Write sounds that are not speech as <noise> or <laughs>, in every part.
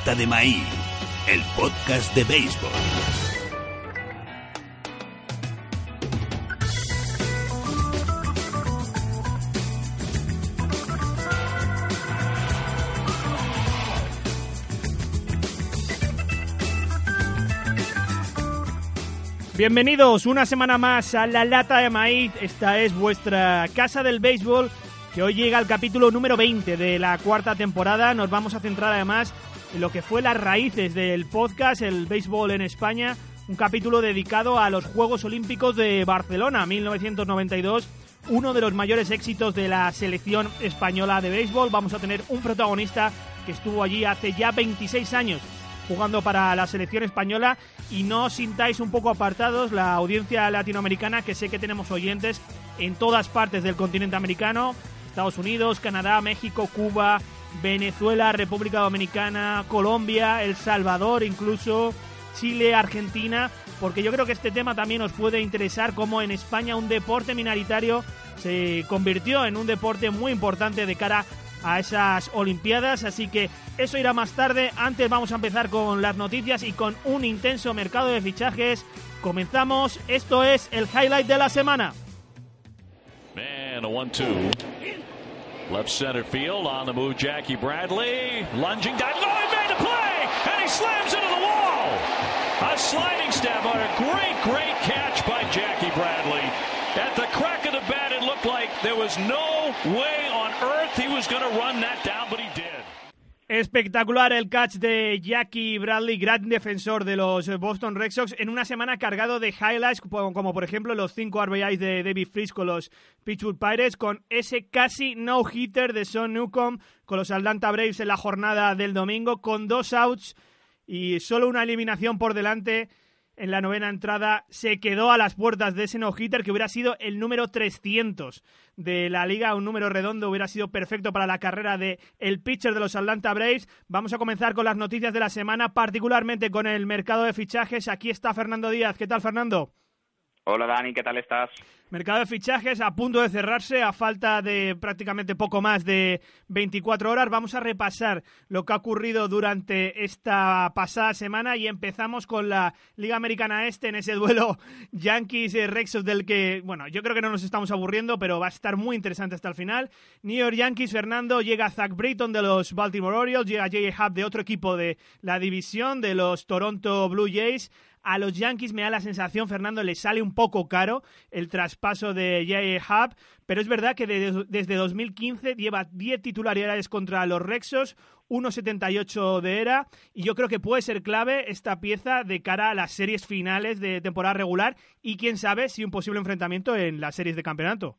La lata de maíz, el podcast de béisbol. Bienvenidos una semana más a La Lata de Maíz. Esta es vuestra casa del béisbol que hoy llega al capítulo número 20 de la cuarta temporada. Nos vamos a centrar además lo que fue las raíces del podcast, el béisbol en España, un capítulo dedicado a los Juegos Olímpicos de Barcelona 1992, uno de los mayores éxitos de la selección española de béisbol. Vamos a tener un protagonista que estuvo allí hace ya 26 años jugando para la selección española y no os sintáis un poco apartados la audiencia latinoamericana que sé que tenemos oyentes en todas partes del continente americano, Estados Unidos, Canadá, México, Cuba, Venezuela, República Dominicana, Colombia, El Salvador, incluso Chile, Argentina, porque yo creo que este tema también os puede interesar como en España un deporte minoritario se convirtió en un deporte muy importante de cara a esas Olimpiadas, así que eso irá más tarde. Antes vamos a empezar con las noticias y con un intenso mercado de fichajes. Comenzamos, esto es el highlight de la semana. Man, a one-two. Left center field on the move, Jackie Bradley. Lunging down. Oh, he made the play! And he slams into the wall! A sliding stab on a great, great catch by Jackie Bradley. At the crack of the bat, it looked like there was no way on earth he was going to run that down, but he did. Espectacular el catch de Jackie Bradley, gran defensor de los Boston Red Sox, en una semana cargado de highlights, como, por ejemplo los 5 RBIs de David Freeze con los Pittsburgh Pirates, con ese casi no-hitter de Sean Newcomb con los Atlanta Braves en la jornada del domingo, con dos outs y solo una eliminación por delante en la novena entrada se quedó a las puertas de ese no-hitter que hubiera sido el número 300 de la liga, un número redondo, hubiera sido perfecto para la carrera de el pitcher de los Atlanta Braves. Vamos a comenzar con las noticias de la semana, particularmente con el mercado de fichajes. Aquí está Fernando Díaz. ¿Qué tal, Fernando? Hola Dani, ¿qué tal estás? Mercado de fichajes a punto de cerrarse, a falta de prácticamente poco más de 24 horas. Vamos a repasar lo que ha ocurrido durante esta pasada semana y empezamos con la Liga Americana Este en ese duelo <laughs> Yankees-Rexos del que, bueno, yo creo que no nos estamos aburriendo, pero va a estar muy interesante hasta el final. New York Yankees, Fernando, llega Zach Britton de los Baltimore Orioles, llega J.A. Hub de otro equipo de la división, de los Toronto Blue Jays. A los Yankees me da la sensación, Fernando, le sale un poco caro el traspaso de J.A. Hub, pero es verdad que desde, desde 2015 lleva 10 titularidades contra los Rexos, 1.78 de era, y yo creo que puede ser clave esta pieza de cara a las series finales de temporada regular y quién sabe si un posible enfrentamiento en las series de campeonato.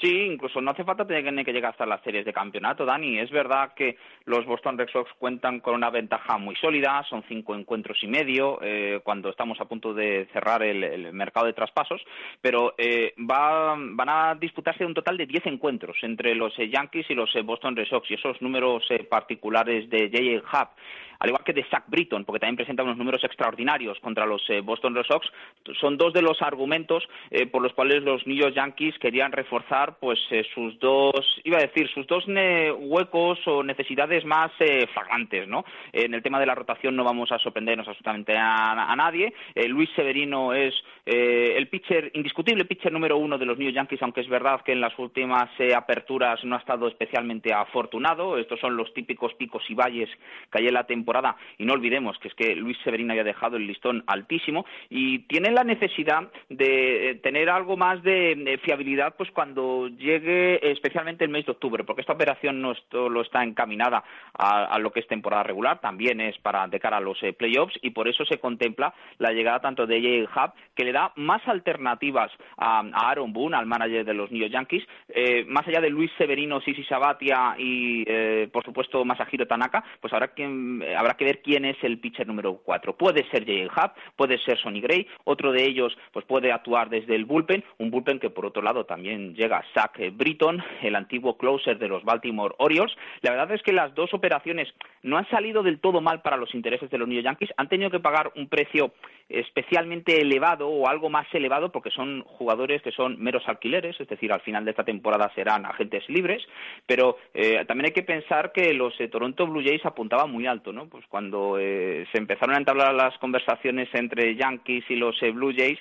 Sí, incluso no hace falta tener que llegar hasta las series de campeonato, Dani. Es verdad que los Boston Red Sox cuentan con una ventaja muy sólida, son cinco encuentros y medio eh, cuando estamos a punto de cerrar el, mercado de traspasos, pero eh, va, van a disputarse un total de diez encuentros entre los eh, Yankees y los eh, Boston Red Sox y esos números eh, particulares de J.A. Hub al igual que de Zach Britton, porque también presenta unos números extraordinarios contra los eh, Boston Red Sox, son dos de los argumentos eh, por los cuales los New York Yankees querían reforzar pues eh, sus dos, iba a decir, sus dos huecos o necesidades más flagrantes, ¿no? En el tema de la rotación no vamos a sorprendernos absolutamente a, a nadie. Luis Severino es el pitcher, indiscutible pitcher número uno de los New York Yankees, aunque es verdad que en las últimas aperturas no ha estado especialmente afortunado. Estos son los típicos picos y valles que hay en la temporada y no olvidemos que es que Luis Severino había dejado el listón altísimo y tienen la necesidad de eh, tener algo más de fiabilidad pues cuando llegue especialmente el mes de octubre, porque esta operación no solo está encaminada a, lo que es temporada regular, también es para de cara a los eh, playoffs y por eso se contempla la llegada tanto de J. Hub que le da más alternativas a, Aaron Boone, al manager de los New York Yankees, eh, más allá de Luis Severino, Sisi Sabatia y por supuesto Masahiro Tanaka, pues habrá que, habrá que ver quién es el pitcher número cuatro. Puede ser J. Hub, puede ser Sonny Gray, otro de ellos pues puede actuar desde el bullpen, un bullpen que por otro lado también llega Zach Britton, el antiguo closer de los Baltimore Orioles. La verdad es que las dos operaciones no han salido del todo mal para los intereses de los New Yankees, han tenido que pagar un precio especialmente elevado o algo más elevado porque son jugadores que son meros alquileres, es decir, al final de esta temporada serán agentes libres, pero eh, también hay que pensar que los eh, Toronto Blue Jays apuntaban muy alto, ¿no? Pues cuando eh, se empezaron a entablar las conversaciones entre Yankees y los Blue Jays,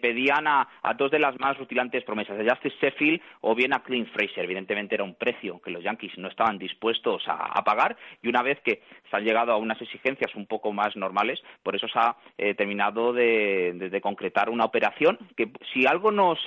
pedían a, dos de las más rutilantes promesas, a Justice Sheffield o bien a Clint Fraser. Evidentemente era un precio que los Yankees no estaban dispuestos a, pagar y una vez que se han llegado a unas exigencias un poco más normales, por eso se ha terminado de, concretar una operación que si algo nos,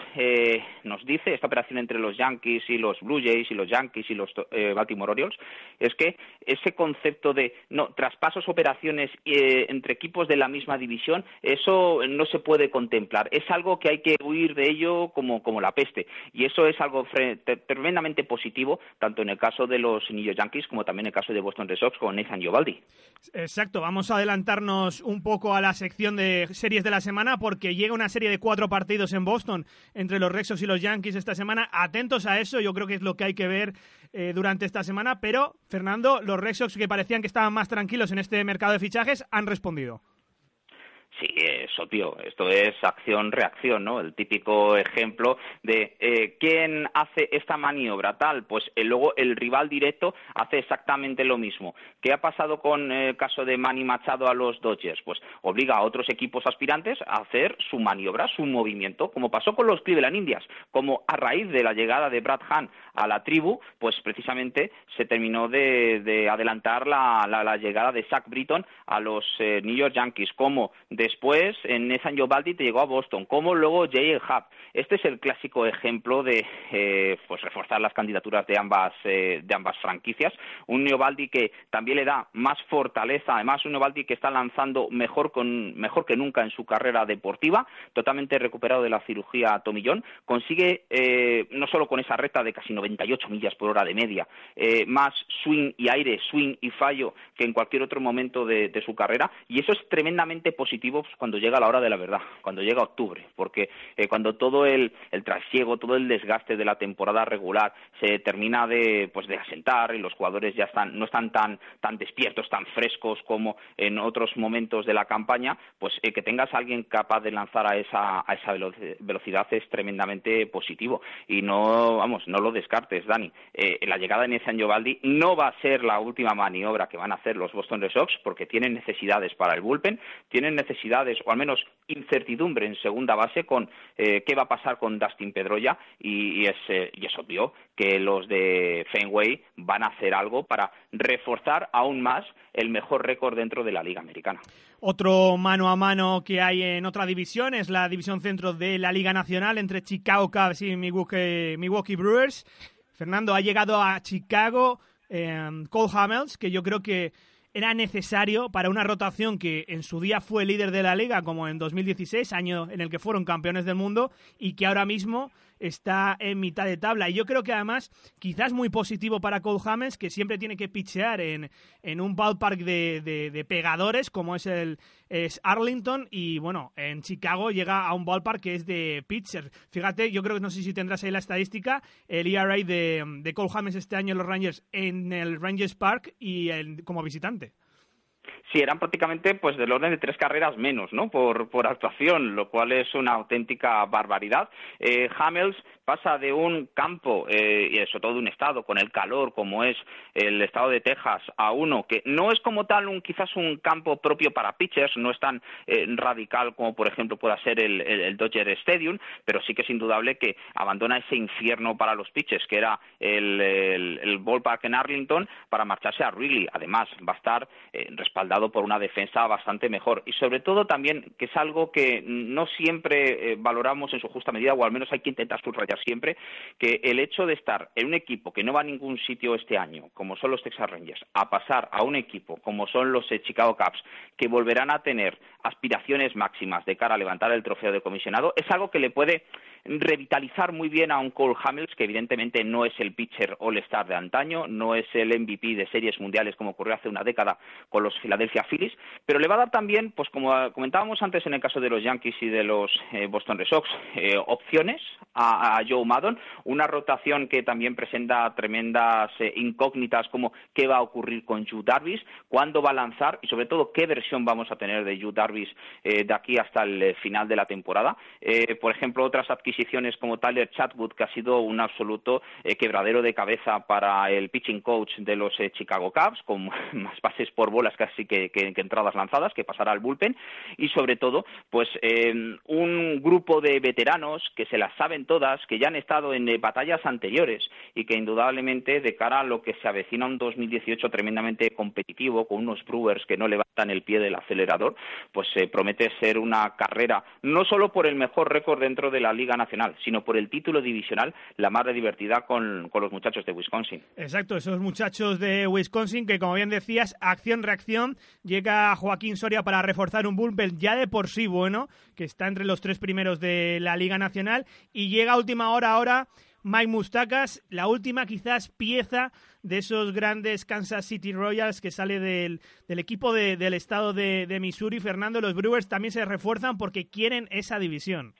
nos dice esta operación entre los Yankees y los Blue Jays y los Yankees y los Baltimore Orioles es que ese concepto de no traspasos, operaciones eh, entre equipos de la misma división, eso no se puede contemplar. Es algo que hay que huir de ello como, como la peste. Y eso es algo tremendamente positivo, tanto en el caso de los New York Yankees como también en el caso de Boston Red Sox con Nathan Giovaldi. Exacto, vamos a adelantarnos un poco a la sección de series de la semana porque llega una serie de cuatro partidos en Boston entre los Red Sox y los Yankees esta semana. Atentos a eso, yo creo que es lo que hay que ver eh, durante esta semana, pero Fernando, los Red Sox que parecían que estaban más tranquilos en este mercado de fichajes han respondido. Sí, eso, tío. Esto es acción-reacción, ¿no? El típico ejemplo de eh, quién hace esta maniobra tal. Pues eh, luego el rival directo hace exactamente lo mismo. ¿Qué ha pasado con el caso de Manny Machado a los Dodgers? Pues obliga a otros equipos aspirantes a hacer su maniobra, su movimiento, como pasó con los Cleveland Indians, como a raíz de la llegada de Brad Hahn a la tribu, pues precisamente se terminó de, adelantar la, llegada de Zach Britton a los eh, New York Yankees, como después en Nathan Giovaldi te llegó a Boston, como luego Jay Hub. Este es el clásico ejemplo de eh, pues reforzar las candidaturas de ambas, eh, de ambas franquicias. Un Giovaldi que también le da más fortaleza, además un Giovaldi que está lanzando mejor, con, mejor que nunca en su carrera deportiva, totalmente recuperado de la cirugía tomillón, consigue no solo con esa recta de casi 98 millas por hora de media, eh, más swing y aire, swing y fallo que en cualquier otro momento de, su carrera. Y eso es tremendamente positivo pues, cuando llega la hora de la verdad, cuando llega octubre, porque eh, cuando todo el, trasiego, todo el desgaste de la temporada regular se termina de, pues, de asentar y los jugadores ya están, no están tan, tan despiertos, tan frescos como en otros momentos de la campaña, pues eh, que tengas a alguien capaz de lanzar a esa, a esa velocidad es tremendamente positivo. Y no, vamos, no lo descarto Dani. Eh, la llegada de Nathan Giovaldi no va a ser la última maniobra que van a hacer los Boston Red Sox porque tienen necesidades para el bullpen, tienen necesidades o al menos incertidumbre en segunda base con eh, qué va a pasar con Dustin Pedroya y, es, eh, y es obvio que los de Fenway van a hacer algo para reforzar aún más el mejor récord dentro de la Liga Americana. Otro mano a mano que hay en otra división es la división centro de la Liga Nacional entre Chicago Cubs y Milwaukee, Brewers. Fernando ha llegado a Chicago eh, Cole Hamels, que yo creo que era necesario para una rotación que en su día fue líder de la liga, como en 2016, año en el que fueron campeones del mundo, y que ahora mismo está en mitad de tabla. Y yo creo que además, quizás muy positivo para Cole Hamels, que siempre tiene que pitchear en, en un ballpark de, de, pegadores, como es el es Arlington, y bueno, en Chicago llega a un ballpark que es de pitchers. Fíjate, yo creo que no sé si tendrás ahí la estadística, el ERA de, de Cole Hamels este año en los Rangers en el Rangers Park y como visitante. Sí, eran prácticamente pues del orden de tres carreras menos, ¿no? Por, por actuación, lo cual es una auténtica barbaridad. Eh, Hamels pasa de un campo, eh, y sobre todo de un estado con el calor como es el estado de Texas, a uno que no es como tal un quizás un campo propio para pitchers, no es tan eh, radical como por ejemplo pueda ser el, Dodger Stadium, pero sí que es indudable que abandona ese infierno para los pitchers, que era el, el, ballpark en Arlington, para marcharse a Wrigley. Además, va a estar eh, respaldado por una defensa bastante mejor. Y sobre todo también, que es algo que no siempre eh, valoramos en su justa medida, o al menos hay que intentar subrayar siempre, que el hecho de estar en un equipo que no va a ningún sitio este año, como son los Texas Rangers, a pasar a un equipo como son los eh, Chicago Cubs, que volverán a tener aspiraciones máximas de cara a levantar el trofeo de comisionado, es algo que le puede revitalizar muy bien a un Cole Hamels, que evidentemente no es el pitcher all-star de antaño, no es el MVP de series mundiales como ocurrió hace una década con los Philadelphia Phillies, pero le va a dar también, pues como comentábamos antes en el caso de los Yankees y de los eh, Boston Red Sox, eh, opciones a, Joe Maddon, una rotación que también presenta tremendas eh, incógnitas como qué va a ocurrir con Yu Darvis, cuándo va a lanzar y sobre todo qué versión vamos a tener de Yu Darvis de aquí hasta el final de la temporada. por ejemplo, otras adquisiciones como Tyler Chatwood, que ha sido un absoluto quebradero de cabeza para el pitching coach de los Chicago Cubs, con <laughs> más pases por bolas casi que, que, entradas lanzadas, que pasará al bullpen, y sobre todo, pues un grupo de veteranos que se las saben todas, que ya han estado en eh, batallas anteriores y que indudablemente de cara a lo que se avecina un 2018 tremendamente competitivo con unos Brewers que no levantan el pie del acelerador, pues se promete ser una carrera no solo por el mejor récord dentro de la Liga Nacional, sino por el título divisional la más divertida con, los muchachos de Wisconsin. Exacto, esos muchachos de Wisconsin que como bien decías, acción-reacción, llega Joaquín Soria para reforzar un bullpen ya de por sí bueno, que está entre los tres primeros de la Liga Nacional y llega a última hora ahora Mike Mustacas, la última quizás pieza de esos grandes Kansas City Royals que sale del, equipo del estado de, de Missouri. Fernando, los Brewers también se refuerzan porque quieren esa división.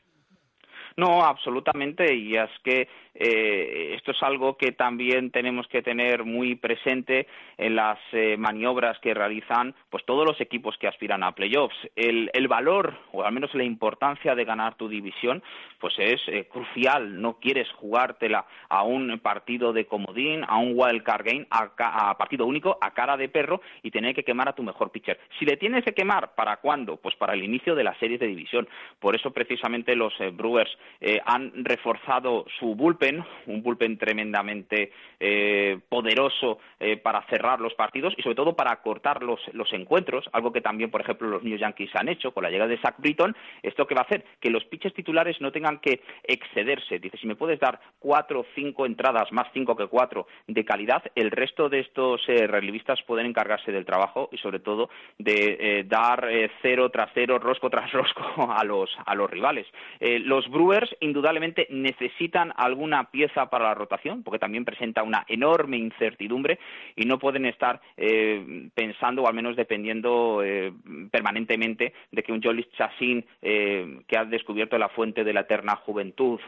No, absolutamente, y es que eh, esto es algo que también tenemos que tener muy presente en las eh, maniobras que realizan pues todos los equipos que aspiran a playoffs. El, el valor, o al menos la importancia de ganar tu división, pues es eh, crucial. No quieres jugártela a un partido de comodín, a un wild card game, a, a partido único, a cara de perro y tener que quemar a tu mejor pitcher. Si le tienes que quemar, ¿para cuándo? Pues para el inicio de la serie de división. Por eso precisamente los Brewers eh, han reforzado su bullpen, un bullpen tremendamente eh, poderoso eh, para cerrar los partidos y sobre todo para acortar los, los, encuentros, algo que también, por ejemplo, los New Yankees han hecho con la llegada de Zach Britton. ¿Esto que va a hacer? Que los pitches titulares no tengan que excederse. Dice, si me puedes dar cuatro o cinco entradas, más cinco que cuatro, de calidad, el resto de estos relevistas pueden encargarse del trabajo y sobre todo de dar cero tras cero, rosco tras <laughs> rosco a los, a los rivales. los Brewers indudablemente necesitan alguna pieza para la rotación, porque también presenta una enorme incertidumbre y no pueden estar eh, pensando o al menos dependiendo eh, permanentemente de que un Jolis Chassin eh, que ha descubierto la fuente de la eterna juventud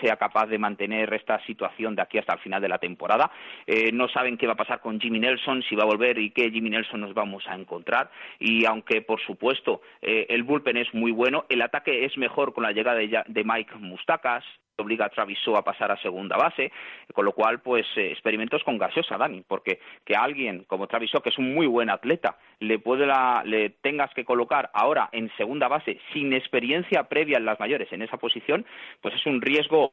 sea capaz de mantener esta situación de aquí hasta el final de la temporada. no saben qué va a pasar con Jimmy Nelson, si va a volver y qué Jimmy Nelson nos vamos a encontrar. Y aunque, por supuesto, el bullpen es muy bueno, el ataque es mejor con la llegada de Mike Mustacas, obliga a Travis a pasar a segunda base, con lo cual, pues, eh, experimentos con gaseosa, Dani, porque que alguien como Travis que es un muy buen atleta, le, puede le tengas que colocar ahora en segunda base sin experiencia previa en las mayores en esa posición, pues es un riesgo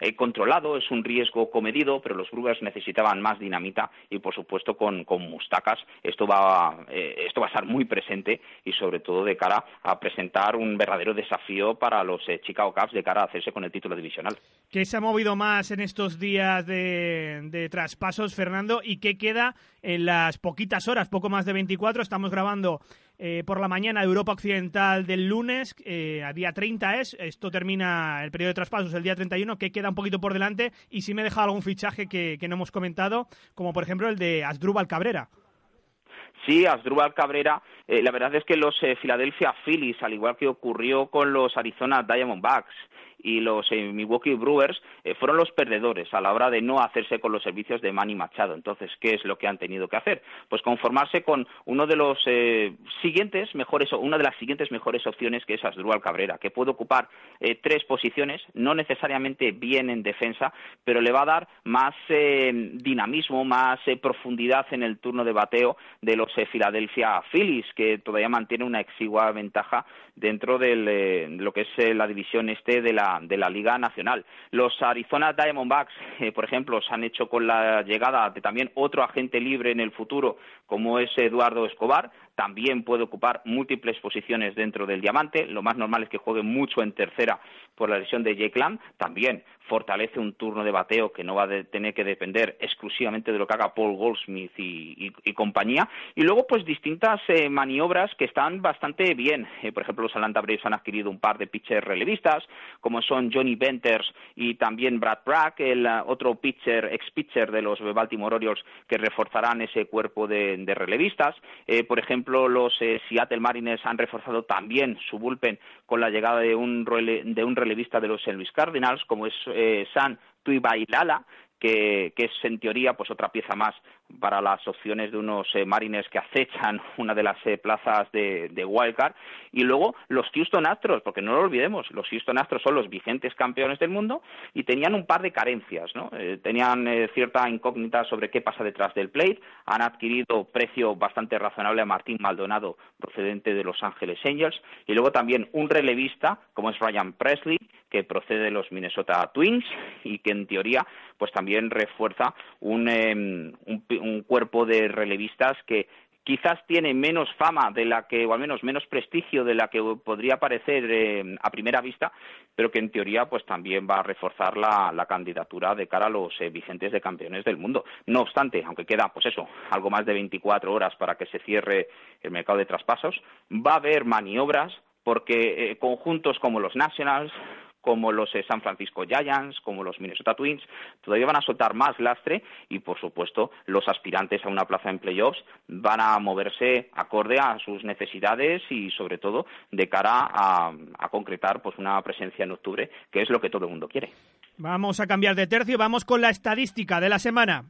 eh, controlado, es un riesgo comedido, pero los Brewers necesitaban más dinamita y, por supuesto, con, con Mustacas esto va, eh, esto va a estar muy presente y, sobre todo, de cara a presentar un verdadero desafío para los Chicago Cubs de cara a hacerse con el título divisional. ¿Qué se ha movido más en estos días de, traspasos, Fernando? ¿Y qué queda en las poquitas horas, poco más de 24? Estamos grabando eh, por la mañana Europa Occidental del lunes, eh, a día 30 es. Esto termina el periodo de traspasos el día 31, que queda un poquito por delante. Y si me he dejado algún fichaje que, no hemos comentado, como por ejemplo el de Asdrúbal Cabrera. Sí, Asdrúbal Cabrera, eh, la verdad es que los Philadelphia Phillies, al igual que ocurrió con los Arizona Diamondbacks, y los eh, Milwaukee Brewers eh, fueron los perdedores a la hora de no hacerse con los servicios de Manny Machado. Entonces, ¿qué es lo que han tenido que hacer? Pues conformarse con uno de los eh, siguientes mejores, una de las siguientes mejores opciones que es Asdrúbal Cabrera, que puede ocupar tres posiciones, no necesariamente bien en defensa, pero le va a dar más dinamismo, más profundidad en el turno de bateo de los Philadelphia Phillies, que todavía mantiene una exigua ventaja dentro de lo que es la división este de la de la Liga Nacional. Los Arizona Diamondbacks, eh, por ejemplo, se han hecho con la llegada de también otro agente libre en el futuro, como es Eduardo Escobar, también puede ocupar múltiples posiciones dentro del diamante. Lo más normal es que juegue mucho en tercera por la lesión de Jake Lamb. También fortalece un turno de bateo que no va a tener que depender exclusivamente de lo que haga Paul Goldsmith y, compañía. Y luego, pues distintas eh, maniobras que están bastante bien. Eh, por ejemplo, los Atlanta Braves han adquirido un par de pitchers relevistas, como son Johnny Venters y también Brad Brack, el uh, otro pitcher, ex-pitcher de los Baltimore Orioles, que reforzarán ese cuerpo de, relevistas. Eh, por ejemplo, los Seattle Mariners han reforzado también su bullpen con la llegada de un, de un relevista de los St. Louis Cardinals, como es eh, San Tuibailala, que, que, es en teoría pues otra pieza más para las opciones de unos eh, Marines que acechan <laughs> una de las eh, plazas de, de, wildcard. Y luego los Houston Astros porque no lo olvidemos los Houston Astros son los vigentes campeones del mundo y tenían un par de carencias no eh, tenían cierta incógnita sobre qué pasa detrás del plate. Han adquirido precio bastante razonable a Martín Maldonado procedente de Los Ángeles Angels. Y luego también un relevista como es Ryan Presley que procede de los Minnesota Twins y que en teoría pues también refuerza un, em, un, cuerpo de relevistas que quizás tiene menos fama de la que, o al menos menos prestigio de la que podría parecer em, a primera vista, pero que en teoría pues también va a reforzar la, candidatura de cara a los eh, vigentes de campeones del mundo. No obstante, aunque queda pues eso, algo más de 24 horas para que se cierre el mercado de traspasos, va a haber maniobras porque eh, conjuntos como los Nationals, como los eh, San Francisco Giants, como los Minnesota Twins, todavía van a soltar más lastre y, por supuesto, los aspirantes a una plaza en playoffs van a moverse acorde a sus necesidades y, sobre todo, de cara a, concretar pues, una presencia en octubre, que es lo que todo el mundo quiere. Vamos a cambiar de tercio, vamos con la estadística de la semana.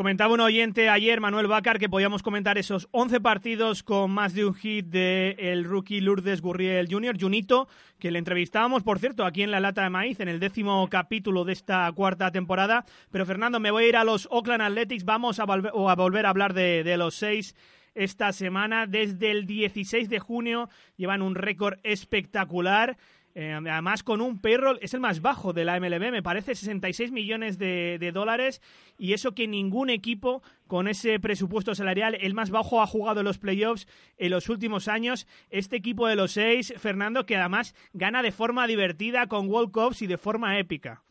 Comentaba un oyente ayer, Manuel Bacar, que podíamos comentar esos 11 partidos con más de un hit del el rookie Lourdes Gurriel Jr., Junito, que le entrevistábamos, por cierto, aquí en La Lata de Maíz, en el décimo capítulo de esta cuarta temporada. Pero Fernando, me voy a ir a los Oakland Athletics, vamos a, a volver a hablar de, de los seis esta semana. Desde el 16 de junio llevan un récord espectacular. Eh, además, con un payroll, es el más bajo de la MLB, me parece 66 millones de, dólares. Y eso que ningún equipo con ese presupuesto salarial, el más bajo, ha jugado los playoffs en los últimos años. Este equipo de los seis, Fernando, que además gana de forma divertida con World Cups y de forma épica.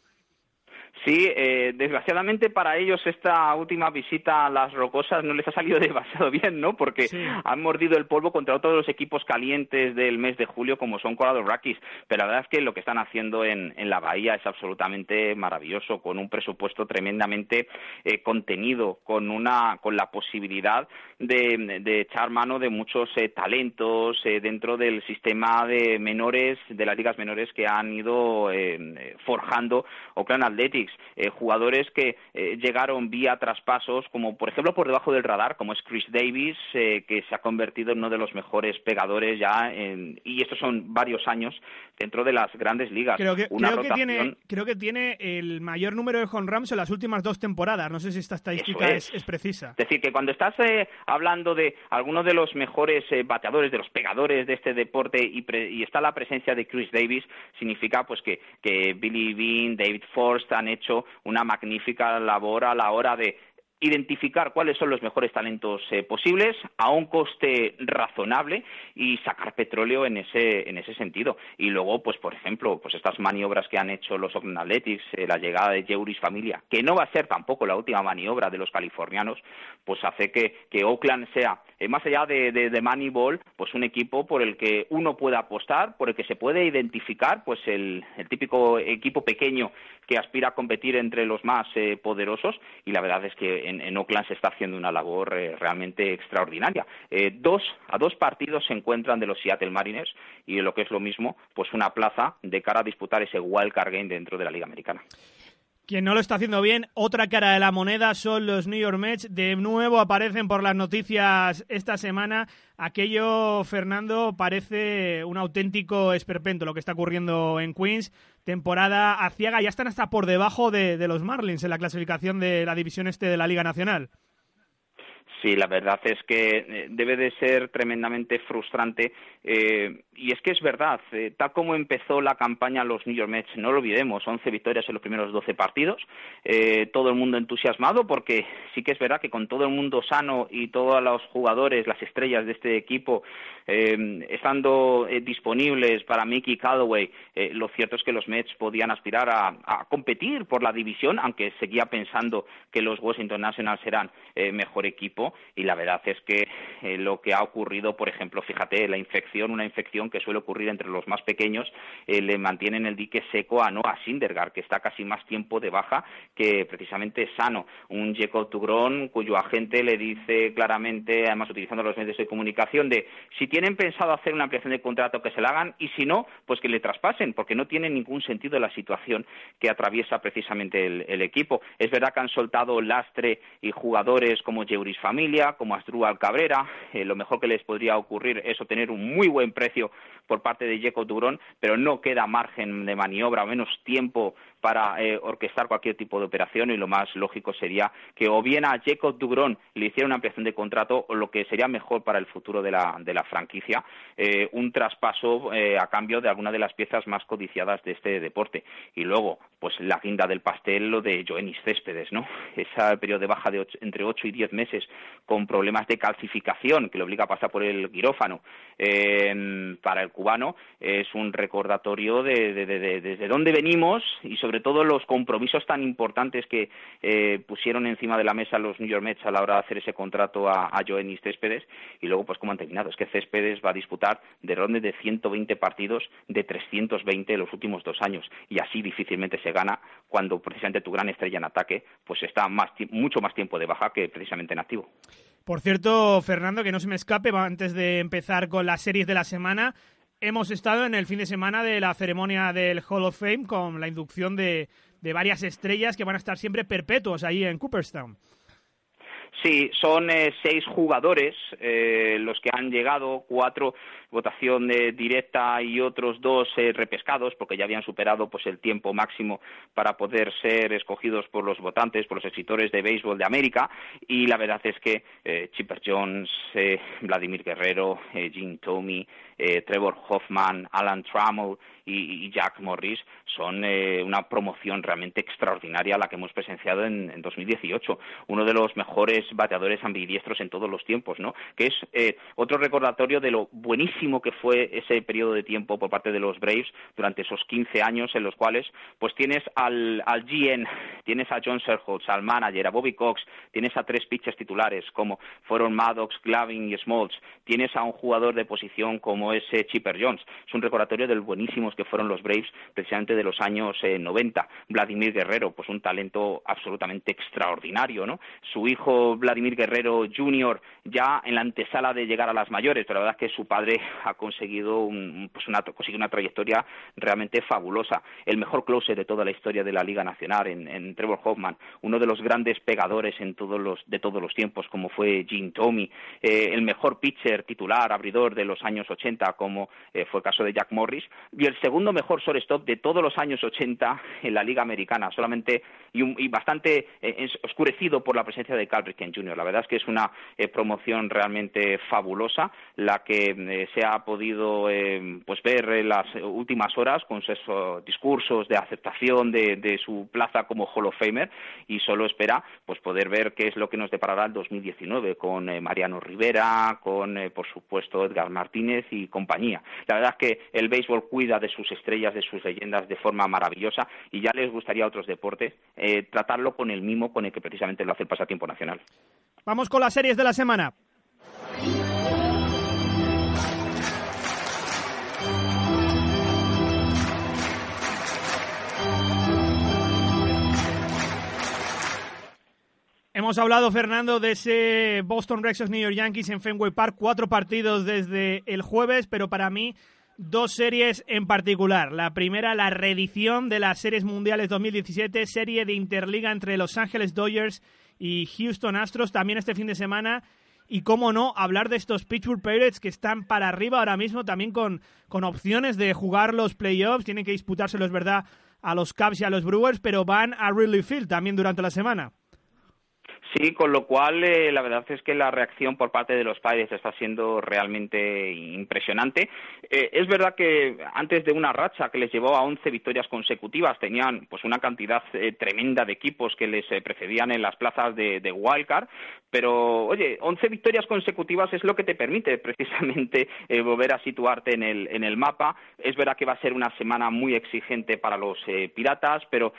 Sí, eh, desgraciadamente para ellos esta última visita a las rocosas no les ha salido <laughs> demasiado bien, ¿no? Porque han mordido el polvo contra todos los equipos calientes del mes de julio, como son Colorado Rockies. Pero la verdad es que lo que están haciendo en, la bahía es absolutamente maravilloso, con un presupuesto tremendamente eh, contenido, con una, con la posibilidad de, echar mano de muchos eh, talentos eh, dentro del sistema de menores, de las ligas menores que han ido forjando Oakland Athletics eh, jugadores que eh, llegaron vía traspasos, como por ejemplo por debajo del radar, como es Chris Davis, eh, que se ha convertido en uno de los mejores pegadores ya, y estos son varios años dentro de las grandes ligas. Creo que, tiene, creo que tiene el mayor número de home runs en las últimas dos temporadas. No sé si esta estadística es. precisa. Es decir, que cuando estás hablando de algunos de los mejores bateadores, de los pegadores de este deporte y, y, está la presencia de Chris Davis, significa pues que, que Billy Bean, David Forst han hecho una magnífica labor a la hora de identificar cuáles son los mejores talentos eh, posibles a un coste razonable y sacar petróleo en ese en ese sentido. Y luego pues por ejemplo pues estas maniobras que han hecho los Oakland Athletics eh, la llegada de Jeuris Familia que no va a ser tampoco la última maniobra de los californianos pues hace que, que Oakland sea eh, más allá de, de, de, Moneyball pues un equipo por el que uno puede apostar por el que se puede identificar pues el, el típico equipo pequeño que aspira a competir entre los más poderosos. Y la verdad es que en, Oakland se está haciendo una labor eh, realmente extraordinaria. Eh, dos, a dos partidos se encuentran de los Seattle Mariners y lo que es lo mismo, pues una plaza de cara a disputar ese wild card game dentro de la Liga Americana. Quien no lo está haciendo bien, otra cara de la moneda son los New York Mets. De nuevo aparecen por las noticias esta semana. Aquello, Fernando, parece un auténtico esperpento lo que está ocurriendo en Queens. Temporada aciaga, ya están hasta por debajo de, de los Marlins en la clasificación de la división este de la Liga Nacional. Sí, la verdad es que eh, debe de ser tremendamente frustrante eh, y es que es verdad, eh, tal como empezó la campaña los New York Mets, no lo olvidemos, 11 victorias en los primeros 12 partidos, todo el mundo entusiasmado porque sí que es verdad que con todo el mundo sano y todos los jugadores, las estrellas de este equipo estando disponibles para Mickey Callaway, lo cierto es que los Mets podían aspirar a, a, competir por la división, aunque seguía pensando que los Washington Nationals eran mejor equipo y la verdad es que eh, lo que ha ocurrido, por ejemplo, fíjate, la infección, una infección que suele ocurrir entre los más pequeños, eh, le mantiene en el dique seco a Noah Sindergaard, que está casi más tiempo de baja que precisamente sano. Un Jacob Tugrón cuyo agente le dice claramente, además utilizando los medios de comunicación, de si tienen pensado hacer una ampliación de contrato que se la hagan y si no, pues que le traspasen, porque no tiene ningún sentido la situación que atraviesa precisamente el, equipo. Es verdad que han soltado lastre y jugadores como Jeuris familia, como Asdrúbal Cabrera. Eh, lo mejor que les podría ocurrir es obtener un muy buen precio por parte de Jeco Durón, pero no queda margen de maniobra menos tiempo para eh, orquestar cualquier tipo de operación y lo más lógico sería que o bien a Jacob Dugrón le hiciera una ampliación de contrato o lo que sería mejor para el futuro de la, de la franquicia, eh, un traspaso eh, a cambio de alguna de las piezas más codiciadas de este deporte. Y luego, pues la guinda del pastel, lo de Joenis Céspedes, ¿no? <laughs> Ese periodo de baja de entre ocho y diez meses con problemas de calcificación que le obliga a pasar por el quirófano para el cubano es un recordatorio de, de, de, dónde venimos y sobre todo los compromisos tan importantes que eh, pusieron encima de la mesa los New York Mets a la hora de hacer ese contrato a, a Joenis Céspedes y luego pues cómo han terminado. Es que Céspedes va a disputar de ronde de 120 partidos de 320 en los últimos dos años y así difícilmente se gana cuando precisamente tu gran estrella en ataque pues está más, mucho más tiempo de baja que precisamente en activo. Por cierto, Fernando, que no se me escape, antes de empezar con las series de la semana, hemos estado en el fin de semana de la ceremonia del Hall of Fame con la inducción de, de varias estrellas que van a estar siempre perpetuos ahí en Cooperstown. Sí, son eh, seis jugadores eh, los que han llegado, cuatro votación directa y otros dos eh, repescados, porque ya habían superado pues el tiempo máximo para poder ser escogidos por los votantes, por los escritores de béisbol de América. Y la verdad es que Chipper Jones, Vladimir Guerrero, Jim Tomey, Trevor Hoffman, Alan Trammell y, Jack Morris son eh, una promoción realmente extraordinaria la que hemos presenciado en, en, 2018. Uno de los mejores bateadores ambidiestros en todos los tiempos, ¿no? Que es eh, otro recordatorio de lo buenísimo que fue ese periodo de tiempo por parte de los Braves durante esos 15 años en los cuales pues tienes al, al GN, tienes a John Serholtz, al manager, a Bobby Cox, tienes a tres pitchers titulares como fueron Maddox, Glavin y Smoltz, tienes a un jugador de posición como ese Chipper Jones. Es un recordatorio del buenísimo que fueron los Braves precisamente de los años 90. Eh, Vladimir Guerrero, pues un talento absolutamente extraordinario, ¿no? Su hijo Vladimir Guerrero Jr. ya en la antesala de llegar a las mayores, pero la verdad es que su padre ha conseguido un, pues una, una trayectoria realmente fabulosa. El mejor closer de toda la historia de la Liga Nacional en, Trevor Hoffman, uno de los grandes pegadores en todos los, de todos los tiempos, como fue Jim Tomey, eh, el mejor pitcher titular, abridor de los años 80, como eh, fue el caso de Jack Morris, y el segundo mejor shortstop de todos los años 80 en la Liga Americana, solamente y, bastante eh, oscurecido por la presencia de Cal Jr. La verdad es que es una eh, promoción realmente fabulosa la que eh, ha podido pues ver en las últimas horas con esos discursos de aceptación de, su plaza como Hall of Famer y solo espera pues poder ver qué es lo que nos deparará el 2019 con Mariano Rivera, con por supuesto Edgar Martínez y compañía. La verdad es que el béisbol cuida de sus estrellas, de sus leyendas de forma maravillosa y ya les gustaría a otros deportes eh, tratarlo con el mimo con el que precisamente lo hace el pasatiempo nacional. Vamos con las series de la semana. Hemos hablado, Fernando, de ese Boston Red Sox New York Yankees en Fenway Park, cuatro partidos desde el jueves, pero para mí dos series en particular. La primera, la reedición de las Series Mundiales 2017, serie de Interliga entre Los Ángeles Dodgers y Houston Astros, también este fin de semana. Y cómo no, hablar de estos Pittsburgh Pirates que están para arriba ahora mismo, también con, con opciones de jugar los playoffs. Tienen que disputárselo, es verdad, a los Cubs y a los Brewers, pero van a Wrigley Field también durante la semana. Sí, con lo cual eh, la verdad es que la reacción por parte de los padres está siendo realmente impresionante. Eh, es verdad que antes de una racha que les llevó a 11 victorias consecutivas tenían pues una cantidad eh, tremenda de equipos que les precedían en las plazas de, de wildcard, pero oye, 11 victorias consecutivas es lo que te permite precisamente volver a situarte en el, en el mapa. Es verdad que va a ser una semana muy exigente para los piratas, pero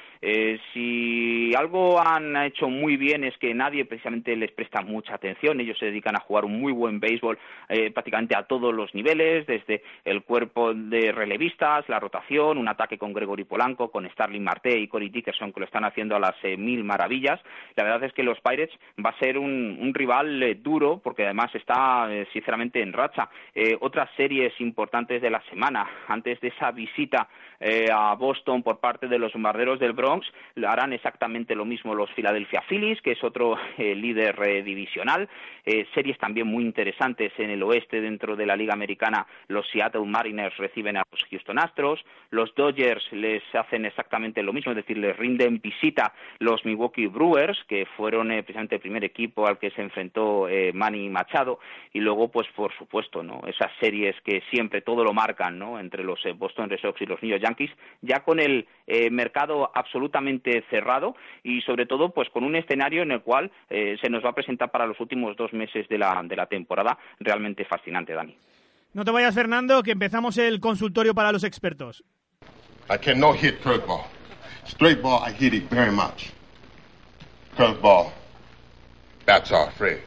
si algo han hecho muy bien es que nadie precisamente les presta mucha atención. Ellos se dedican a jugar un muy buen béisbol eh, prácticamente a todos los niveles, desde el cuerpo de relevistas, la rotación, un ataque con Gregory Polanco, con Starling Marte y Cory Dickerson que lo están haciendo a las eh, mil maravillas. La verdad es que los Pirates va a ser un, rival eh, duro porque además está sinceramente en racha. otras series importantes de la semana, antes de esa visita a Boston por parte de los bombarderos del Bronx, harán exactamente lo mismo los Philadelphia Phillies, que es otro <laughs> eh, líder eh, divisional. Eh, series también muy interesantes en el oeste dentro de la Liga Americana. Los Seattle Mariners reciben a los Houston Astros. Los Dodgers les hacen exactamente lo mismo, es decir, les rinden visita los Milwaukee Brewers, que fueron precisamente el primer equipo al que se enfrentó Manny Machado. Y luego, pues por supuesto, ¿no? esas series que siempre todo lo marcan ¿no? entre los Boston Red Sox y los New York Yankees, ya con el mercado absolutamente cerrado y sobre todo pues con un escenario en el cual eh, se nos va a presentar para los últimos dos meses de la, de la temporada. Realmente fascinante, Dani. No te vayas, Fernando, que empezamos el consultorio para los expertos. I cannot hit curveball. Straight ball, I hit it very much. Curveball, that's our friend.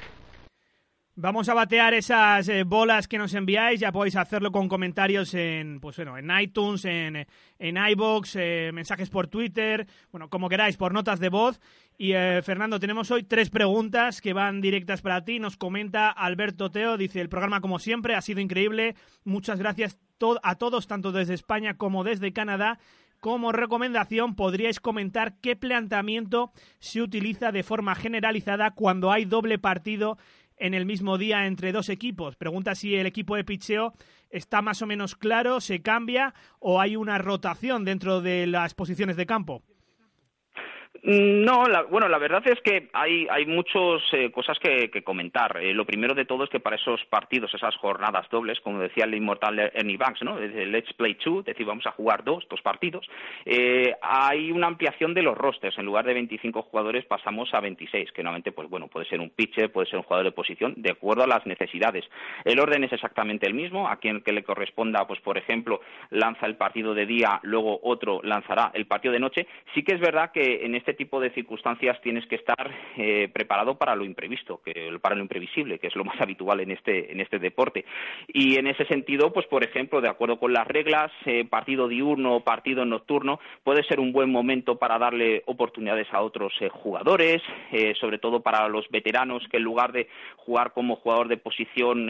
Vamos a batear esas eh, bolas que nos enviáis. Ya podéis hacerlo con comentarios en, pues bueno, en iTunes, en, en iBox, eh, mensajes por Twitter, bueno, como queráis, por notas de voz. Y eh, Fernando, tenemos hoy tres preguntas que van directas para ti. Nos comenta Alberto Teo, dice el programa como siempre ha sido increíble. Muchas gracias a todos, tanto desde España como desde Canadá. Como recomendación, podríais comentar qué planteamiento se utiliza de forma generalizada cuando hay doble partido en el mismo día entre dos equipos. Pregunta si el equipo de picheo está más o menos claro, se cambia o hay una rotación dentro de las posiciones de campo. No, bueno, la verdad es que hay, hay muchas eh, cosas que, comentar. Eh, lo primero de todo es que para esos partidos, esas jornadas dobles, como decía el inmortal Ernie Banks, ¿no? Let's play two, es decir, vamos a jugar dos, dos partidos, eh, hay una ampliación de los rosters. En lugar de 25 jugadores pasamos a 26, que normalmente, pues bueno, puede ser un pitcher, puede ser un jugador de posición, de acuerdo a las necesidades. El orden es exactamente el mismo. A quien que le corresponda, pues por ejemplo, lanza el partido de día, luego otro lanzará el partido de noche. Sí que es verdad que en este tipo de circunstancias tienes que estar eh, preparado para lo imprevisto, que, para lo imprevisible, que es lo más habitual en este, en este deporte. Y en ese sentido, pues por ejemplo, de acuerdo con las reglas, eh, partido diurno o partido nocturno puede ser un buen momento para darle oportunidades a otros eh, jugadores, sobre todo para los veteranos que en lugar de jugar como jugador de posición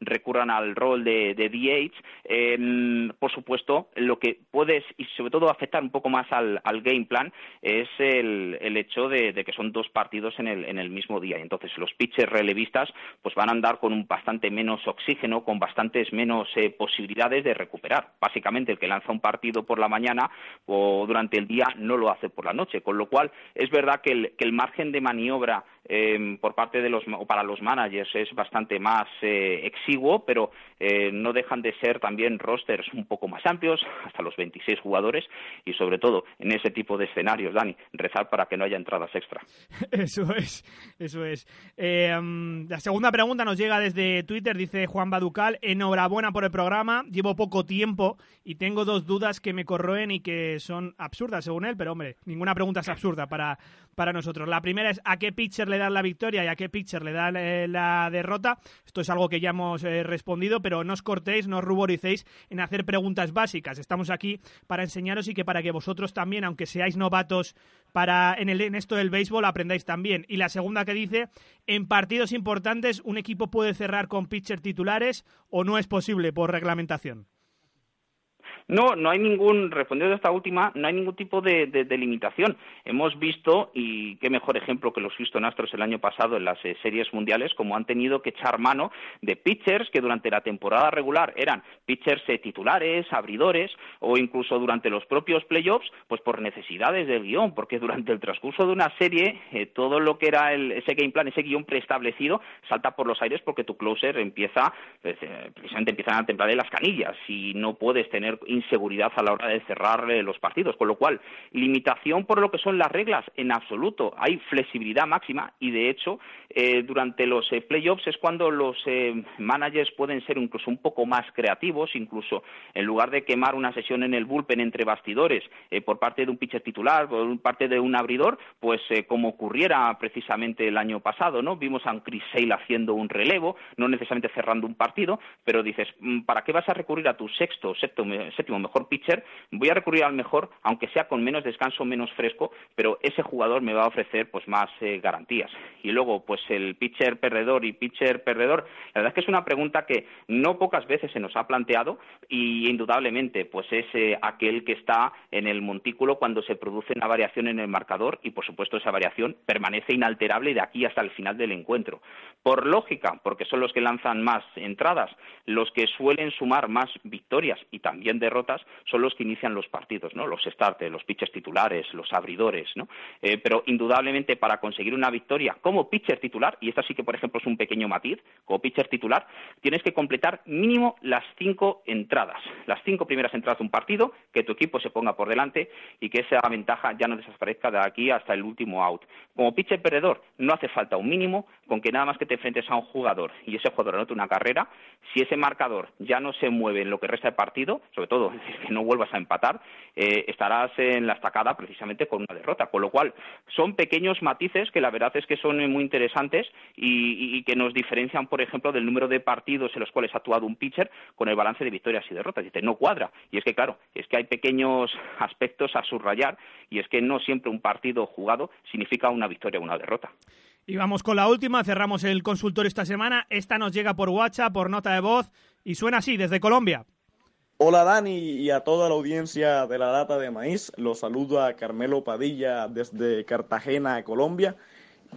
recurran al rol de, de DH. Em, por supuesto, lo que puedes y sobre todo afectar un poco más al, al game plan es el, hecho de, que son dos partidos en el, en el mismo día. Y entonces los pitchers relevistas pues van a andar con un bastante menos oxígeno, con bastantes menos eh, posibilidades de recuperar. Básicamente el que lanza un partido por la mañana o durante el día no lo hace por la noche. Con lo cual es verdad que el, que el margen de maniobra eh, por parte de los o para los managers es bastante más eh, exiguo, pero eh, no dejan de ser también rosters un poco más amplios, <laughs> hasta los 26 jugadores y sobre todo en ese tipo de escenarios, Dani, rezar para que no haya entradas extra. <laughs> Eso es, eso es. Mm, la segunda pregunta nos llega desde Twitter, dice Juan Baducal, enhorabuena por el programa, llevo poco tiempo y tengo dos dudas que me corroen y que son absurdas según él, pero hombre, ninguna pregunta es absurda para, para nosotros. La primera es a qué pitcher le dan la victoria y a qué pitcher le dan eh, la derrota. Esto es algo que ya hemos eh, respondido, pero no os cortéis, no os ruboricéis en hacer preguntas básicas. Estamos aquí para enseñaros y que para que vosotros también, aunque seáis novatos para en, el, en esto del béisbol, aprendáis también. Y la segunda que dice, en partidos importantes, ¿un equipo puede cerrar con pitcher titulares o no es posible por reglamentación? No, no hay ningún, respondiendo a esta última, no hay ningún tipo de, de, limitación. Hemos visto, y qué mejor ejemplo que los Houston Astros el año pasado en las eh, series mundiales, como han tenido que echar mano de pitchers que durante la temporada regular eran pitchers eh, titulares, abridores, o incluso durante los propios playoffs, pues por necesidades del guion, porque durante el transcurso de una serie, eh, todo lo que era el, ese game plan, ese guion preestablecido, salta por los aires porque tu closer empieza, pues, precisamente empiezan a temblar las canillas y no puedes tener inseguridad a la hora de cerrar los partidos. Con lo cual, limitación por lo que son las reglas, en absoluto. Hay flexibilidad máxima y, de hecho, eh, durante los eh, playoffs es cuando los eh, managers pueden ser incluso un poco más creativos, incluso en lugar de quemar una sesión en el bullpen entre bastidores por parte de un pitcher titular, por parte de un abridor, pues como ocurriera precisamente el año pasado, ¿no? Vimos a un Chris Sale haciendo un relevo, no necesariamente cerrando un partido, pero dices, mm, ¿para qué vas a recurrir a tu sexto, séptimo, mejor pitcher? Voy a recurrir al mejor, aunque sea con menos descanso, menos fresco, pero ese jugador me va a ofrecer pues más garantías. Y luego, pues, el pitcher perdedor y pitcher perdedor, la verdad es que es una pregunta que no pocas veces se nos ha planteado y indudablemente pues es eh, aquel que está en el montículo cuando se produce una variación en el marcador y por supuesto esa variación permanece inalterable de aquí hasta el final del encuentro. Por lógica, porque son los que lanzan más entradas, los que suelen sumar más victorias y también derrotas son los que inician los partidos, ¿no? Los starters, los pitchers titulares, los abridores, ¿no? Eh, pero indudablemente para conseguir una victoria como pitcher titular y esta sí que, por ejemplo, es un pequeño matiz, como pitcher titular, tienes que completar mínimo las cinco entradas, las cinco primeras entradas de un partido, que tu equipo se ponga por delante y que esa ventaja ya no desaparezca de aquí hasta el último out. Como pitcher perdedor, no hace falta un mínimo, con que nada más que te enfrentes a un jugador y ese jugador anote una carrera, si ese marcador ya no se mueve en lo que resta de partido, sobre todo que no vuelvas a empatar, eh, estarás en la estacada precisamente con una derrota. Con lo cual, son pequeños matices que la verdad es que son muy interesantes y, que nos diferencian, por ejemplo, del número de partidos en los cuales ha actuado un pitcher con el balance de victorias y derrotas. Dice, no cuadra. Y es que, claro, es que hay pequeños <laughs> aspectos a subrayar y es que no siempre un partido jugado significa una victoria o una derrota. Y vamos con la última, cerramos el consultorio esta semana. Esta nos llega por WhatsApp, por nota de voz y suena así, desde Colombia. Hola Dani y a toda la audiencia de la Data de Maíz. Los saluda Carmelo Padilla desde Cartagena, Colombia.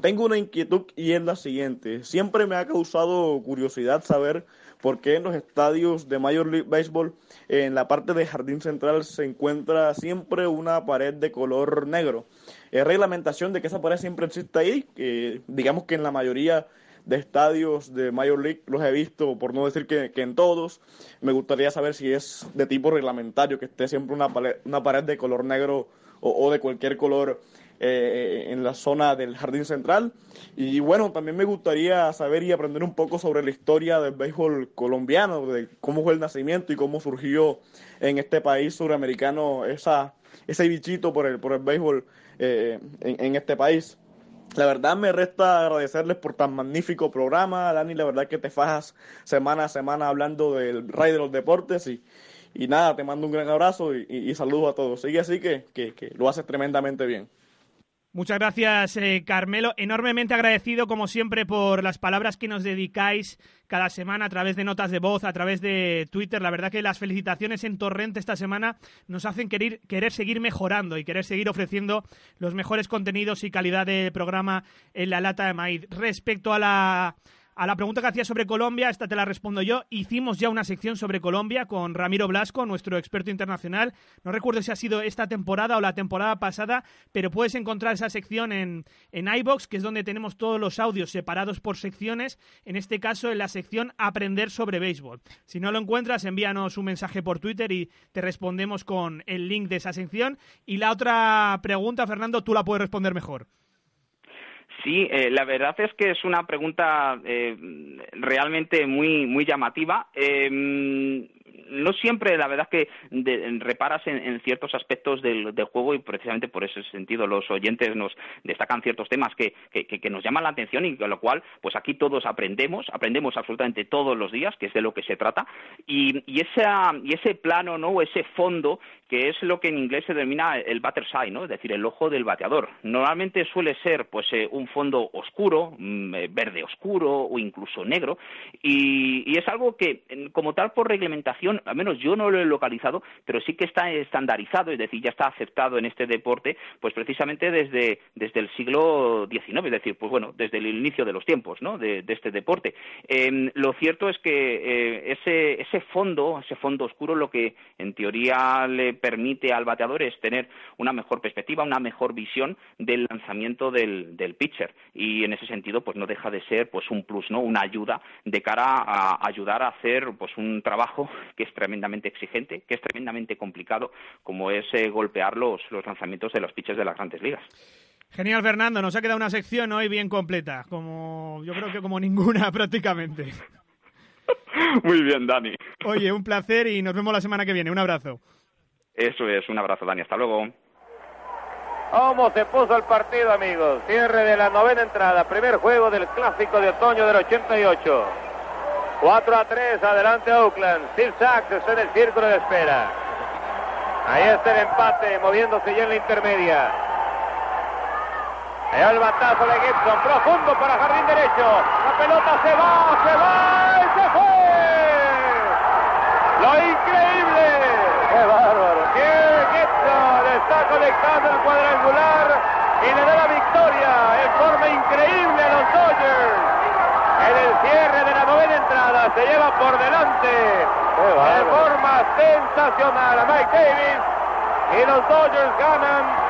Tengo una inquietud y es la siguiente. Siempre me ha causado curiosidad saber por qué en los estadios de Major League Baseball, en la parte de jardín central, se encuentra siempre una pared de color negro. Es reglamentación de que esa pared siempre existe ahí, que digamos que en la mayoría de estadios de Major League los he visto, por no decir que, en todos. Me gustaría saber si es de tipo reglamentario, que esté siempre una pared, una pared de color negro o de cualquier color eh, en la zona del Jardín Central. Y bueno, también me gustaría saber y aprender un poco sobre la historia del béisbol colombiano, de cómo fue el nacimiento y cómo surgió en este país suramericano esa, ese bichito por el, por el béisbol eh, en, este país. La verdad me resta agradecerles por tan magnífico programa, Dani, la verdad que te fajas semana a semana hablando del rey de los deportes y, y nada, te mando un gran abrazo y, y, saludos a todos. Sigue así que, que, que lo haces tremendamente bien. Muchas gracias, eh, Carmelo. Enormemente agradecido, como siempre, por las palabras que nos dedicáis cada semana a través de notas de voz, a través de Twitter. La verdad que las felicitaciones en torrente esta semana nos hacen querer, querer seguir mejorando y querer seguir ofreciendo los mejores contenidos y calidad de programa en la lata de maíz. Respecto a la a la pregunta que hacía sobre Colombia, esta te la respondo yo. Hicimos ya una sección sobre Colombia con Ramiro Blasco, nuestro experto internacional. No recuerdo si ha sido esta temporada o la temporada pasada, pero puedes encontrar esa sección en, en iBox, que es donde tenemos todos los audios separados por secciones. En este caso, en la sección Aprender sobre béisbol. Si no lo encuentras, envíanos un mensaje por Twitter y te respondemos con el link de esa sección. Y la otra pregunta, Fernando, tú la puedes responder mejor. Sí, eh, la verdad es que es una pregunta eh, realmente muy muy llamativa. Eh, no siempre, la verdad que reparas en, ciertos aspectos del, juego y precisamente por ese sentido los oyentes nos destacan ciertos temas que, nos llaman la atención y con lo cual, pues aquí todos aprendemos, aprendemos absolutamente todos los días, que es de lo que se trata, y, y, y ese plano, ¿no? Ese fondo que es lo que en inglés se denomina el batter side, ¿no? Es decir, el ojo del bateador. Normalmente suele ser, pues, eh, un fondo oscuro, mm, eh, verde oscuro o incluso negro, y, y es algo que, como tal, por reglamentación al menos yo no lo he localizado, pero sí que está estandarizado, es decir, ya está aceptado en este deporte, pues precisamente desde, desde el siglo XIX, es decir, pues bueno, desde el inicio de los tiempos, ¿no? De, este deporte. Em, lo cierto es que eh, ese, ese fondo, ese fondo oscuro, lo que en teoría le permite al bateador es tener una mejor perspectiva, una mejor visión del lanzamiento del, del pitcher. Y en ese sentido, pues no deja de ser pues un plus, ¿no? Una ayuda de cara a ayudar a hacer pues un trabajo que es tremendamente exigente, que es tremendamente complicado, como es eh, golpear los, los lanzamientos de los pitchers de las grandes ligas. Genial, Fernando. Nos ha quedado una sección hoy bien completa, como yo creo que como ninguna <laughs> prácticamente. Muy bien, Dani. Oye, un placer y nos vemos la semana que viene. Un abrazo. Eso es, un abrazo, Dani. Hasta luego. ¿Cómo se puso el partido, amigos? Cierre de la novena entrada, primer juego del clásico de otoño del 88. 4 a 3, adelante Oakland. Steve Sachs está en el círculo de espera. Ahí está el empate, moviéndose ya en la intermedia. El batazo de Gibson, profundo para jardín derecho. La pelota se va, se va y se fue. Lo increíble. ¡Qué bárbaro! ¡Qué Gibson está conectando el cuadrangular y le da la victoria en forma increíble a los Dodgers. En el cierre de la novena entrada se lleva por delante de forma sensacional a Mike Davis y los Dodgers ganan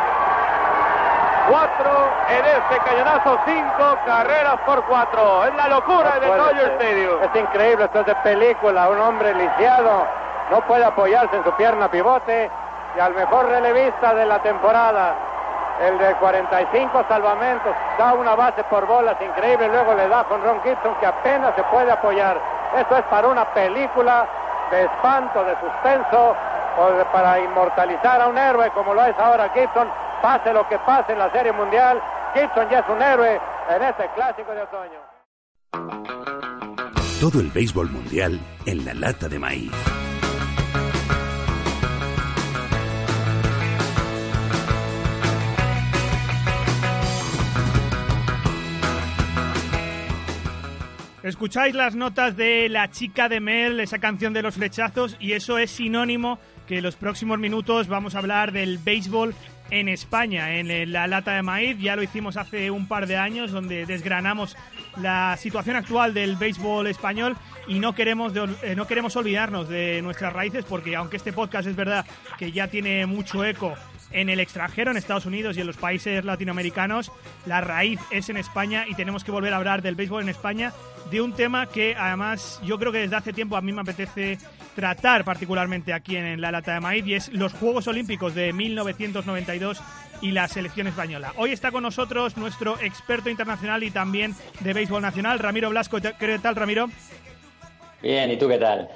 Cuatro en este cañonazo, cinco carreras por cuatro. Es la locura del Dodger Stadium. Es increíble, esto es de película. Un hombre lisiado no puede apoyarse en su pierna pivote y al mejor relevista de la temporada, el de 45 salvamentos, da una base por bolas increíble, luego le da con Ron Gibson que apenas se puede apoyar. Esto es para una película de espanto, de suspenso, o para inmortalizar a un héroe como lo es ahora Gibson Pase lo que pase en la Serie Mundial, Gibson ya es un héroe en este clásico de otoño. Todo el béisbol mundial en la lata de maíz. Escucháis las notas de La chica de Mel, esa canción de los flechazos, y eso es sinónimo que en los próximos minutos vamos a hablar del béisbol en España, en la lata de maíz. Ya lo hicimos hace un par de años, donde desgranamos la situación actual del béisbol español y no queremos, eh, no queremos olvidarnos de nuestras raíces, porque aunque este podcast es verdad que ya tiene mucho eco en el extranjero, en Estados Unidos y en los países latinoamericanos, la raíz es en España y tenemos que volver a hablar del béisbol en España, de un tema que además yo creo que desde hace tiempo a mí me apetece tratar particularmente aquí en la lata de maíz y es los Juegos Olímpicos de 1992 y la selección española. Hoy está con nosotros nuestro experto internacional y también de béisbol nacional, Ramiro Blasco. ¿Qué tal, Ramiro? Bien, ¿y tú qué tal?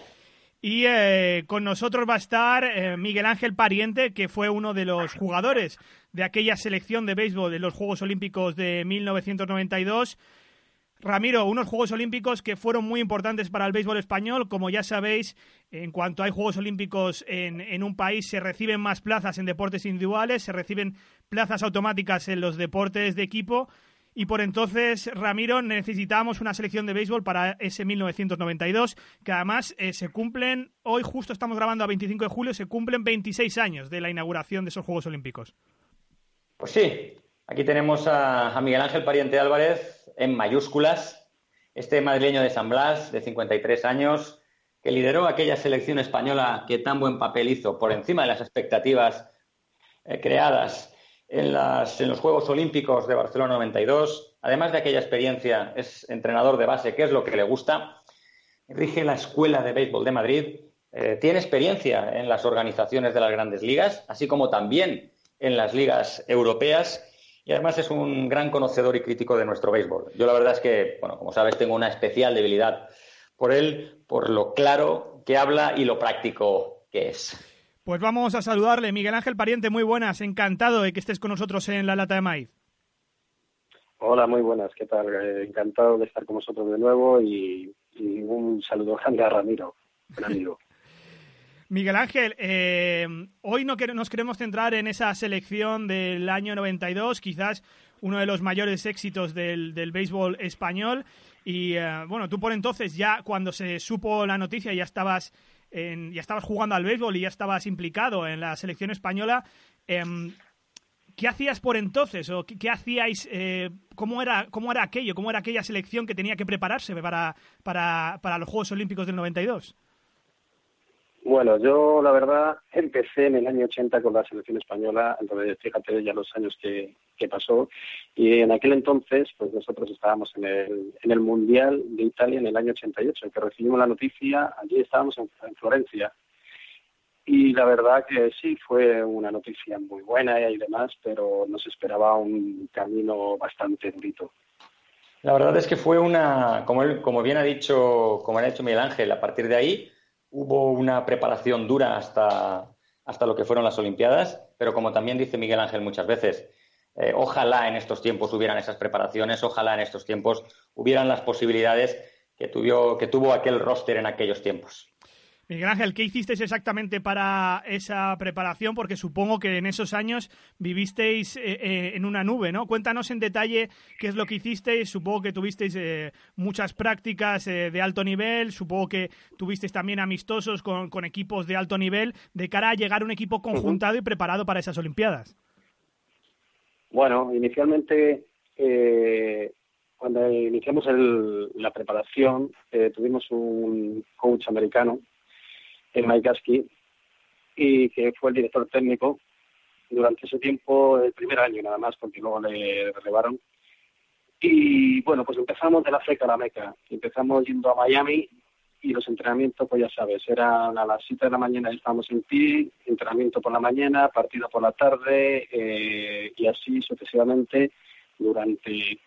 Y eh, con nosotros va a estar eh, Miguel Ángel Pariente, que fue uno de los jugadores de aquella selección de béisbol de los Juegos Olímpicos de 1992. Ramiro, unos Juegos Olímpicos que fueron muy importantes para el béisbol español. Como ya sabéis, en cuanto hay Juegos Olímpicos en, en, un país, se reciben más plazas en deportes individuales, se reciben plazas automáticas en los deportes de equipo. Y por entonces, Ramiro, necesitábamos una selección de béisbol para ese 1992, que además eh, se cumplen, hoy justo estamos grabando a 25 de julio, se cumplen 26 años de la inauguración de esos Juegos Olímpicos. Pues sí, aquí tenemos a Miguel Ángel Pariente Álvarez, en mayúsculas, este madrileño de San Blas, de 53 años, que lideró aquella selección española que tan buen papel hizo por encima de las expectativas eh, creadas en, los Juegos Olímpicos de Barcelona 92. Además de aquella experiencia, es entrenador de base, que es lo que le gusta. Rige la Escuela de Béisbol de Madrid. Eh, tiene experiencia en las organizaciones de las grandes ligas, así como también en las ligas europeas y además es un gran conocedor y crítico de nuestro béisbol. Yo la verdad es que, bueno, como sabes, tengo una especial debilidad por él, por lo claro que habla y lo práctico que es. Pues vamos a saludarle. Miguel Ángel Pariente, muy buenas. Encantado de que estés con nosotros en La Lata de Maíz. Hola, muy buenas. ¿Qué tal? Eh, encantado de estar con vosotros de nuevo y, y un saludo grande a Ramiro, un <laughs> amigo. Miguel Ángel, eh, hoy no nos queremos centrar en esa selección del año 92, quizás uno de los mayores éxitos del, béisbol español. Y eh, bueno, tú por entonces ya cuando se supo la noticia ya estabas ya estabas jugando al béisbol y ya estabas implicado en la selección española. Em, ¿Qué hacías por entonces? ¿O qué, hacíais? Eh, ¿cómo, era, ¿Cómo era aquello? ¿Cómo era aquella selección que tenía que prepararse para, para, para los Juegos Olímpicos del 92? Bueno, yo la verdad empecé en el año 80 con la selección española, entonces fíjate ya los años que, pasó, y en aquel entonces pues nosotros estábamos en el, en el Mundial de Italia en el año 88, en que recibimos la noticia, allí estábamos en Florencia, y la verdad que sí, fue una noticia muy buena y demás, pero nos esperaba un camino bastante durito. La verdad es que fue una, como, él, como bien ha dicho, como ha dicho Miguel Ángel, a partir de ahí hubo una preparación dura hasta, hasta lo que fueron las Olimpiadas, pero como también dice Miguel Ángel muchas veces, eh, ojalá en estos tiempos hubieran esas preparaciones, ojalá en estos tiempos hubieran las posibilidades que, que tuvo aquel roster en aquellos tiempos. Miguel Ángel, ¿qué hicisteis exactamente para esa preparación? Porque supongo que en esos años vivisteis eh, eh, en una nube, ¿no? Cuéntanos en detalle qué es lo que hicisteis. Supongo que tuvisteis eh, muchas prácticas de alto nivel, supongo que tuvisteis también amistosos con, equipos de alto nivel de cara a llegar a un equipo conjuntado y preparado para esas Olimpiadas. Bueno, inicialmente cuando iniciamos la preparación tuvimos un coach americano en Mike y que fue el director técnico durante ese tiempo, el primer año nada más, porque luego le relevaron. Y bueno, pues empezamos de la feca a la meca. Empezamos yendo a Miami y los entrenamientos, pues ya sabes, eran a las 7 de la mañana estábamos en pie, entrenamiento por la mañana, partido por la tarde eh, y así sucesivamente durante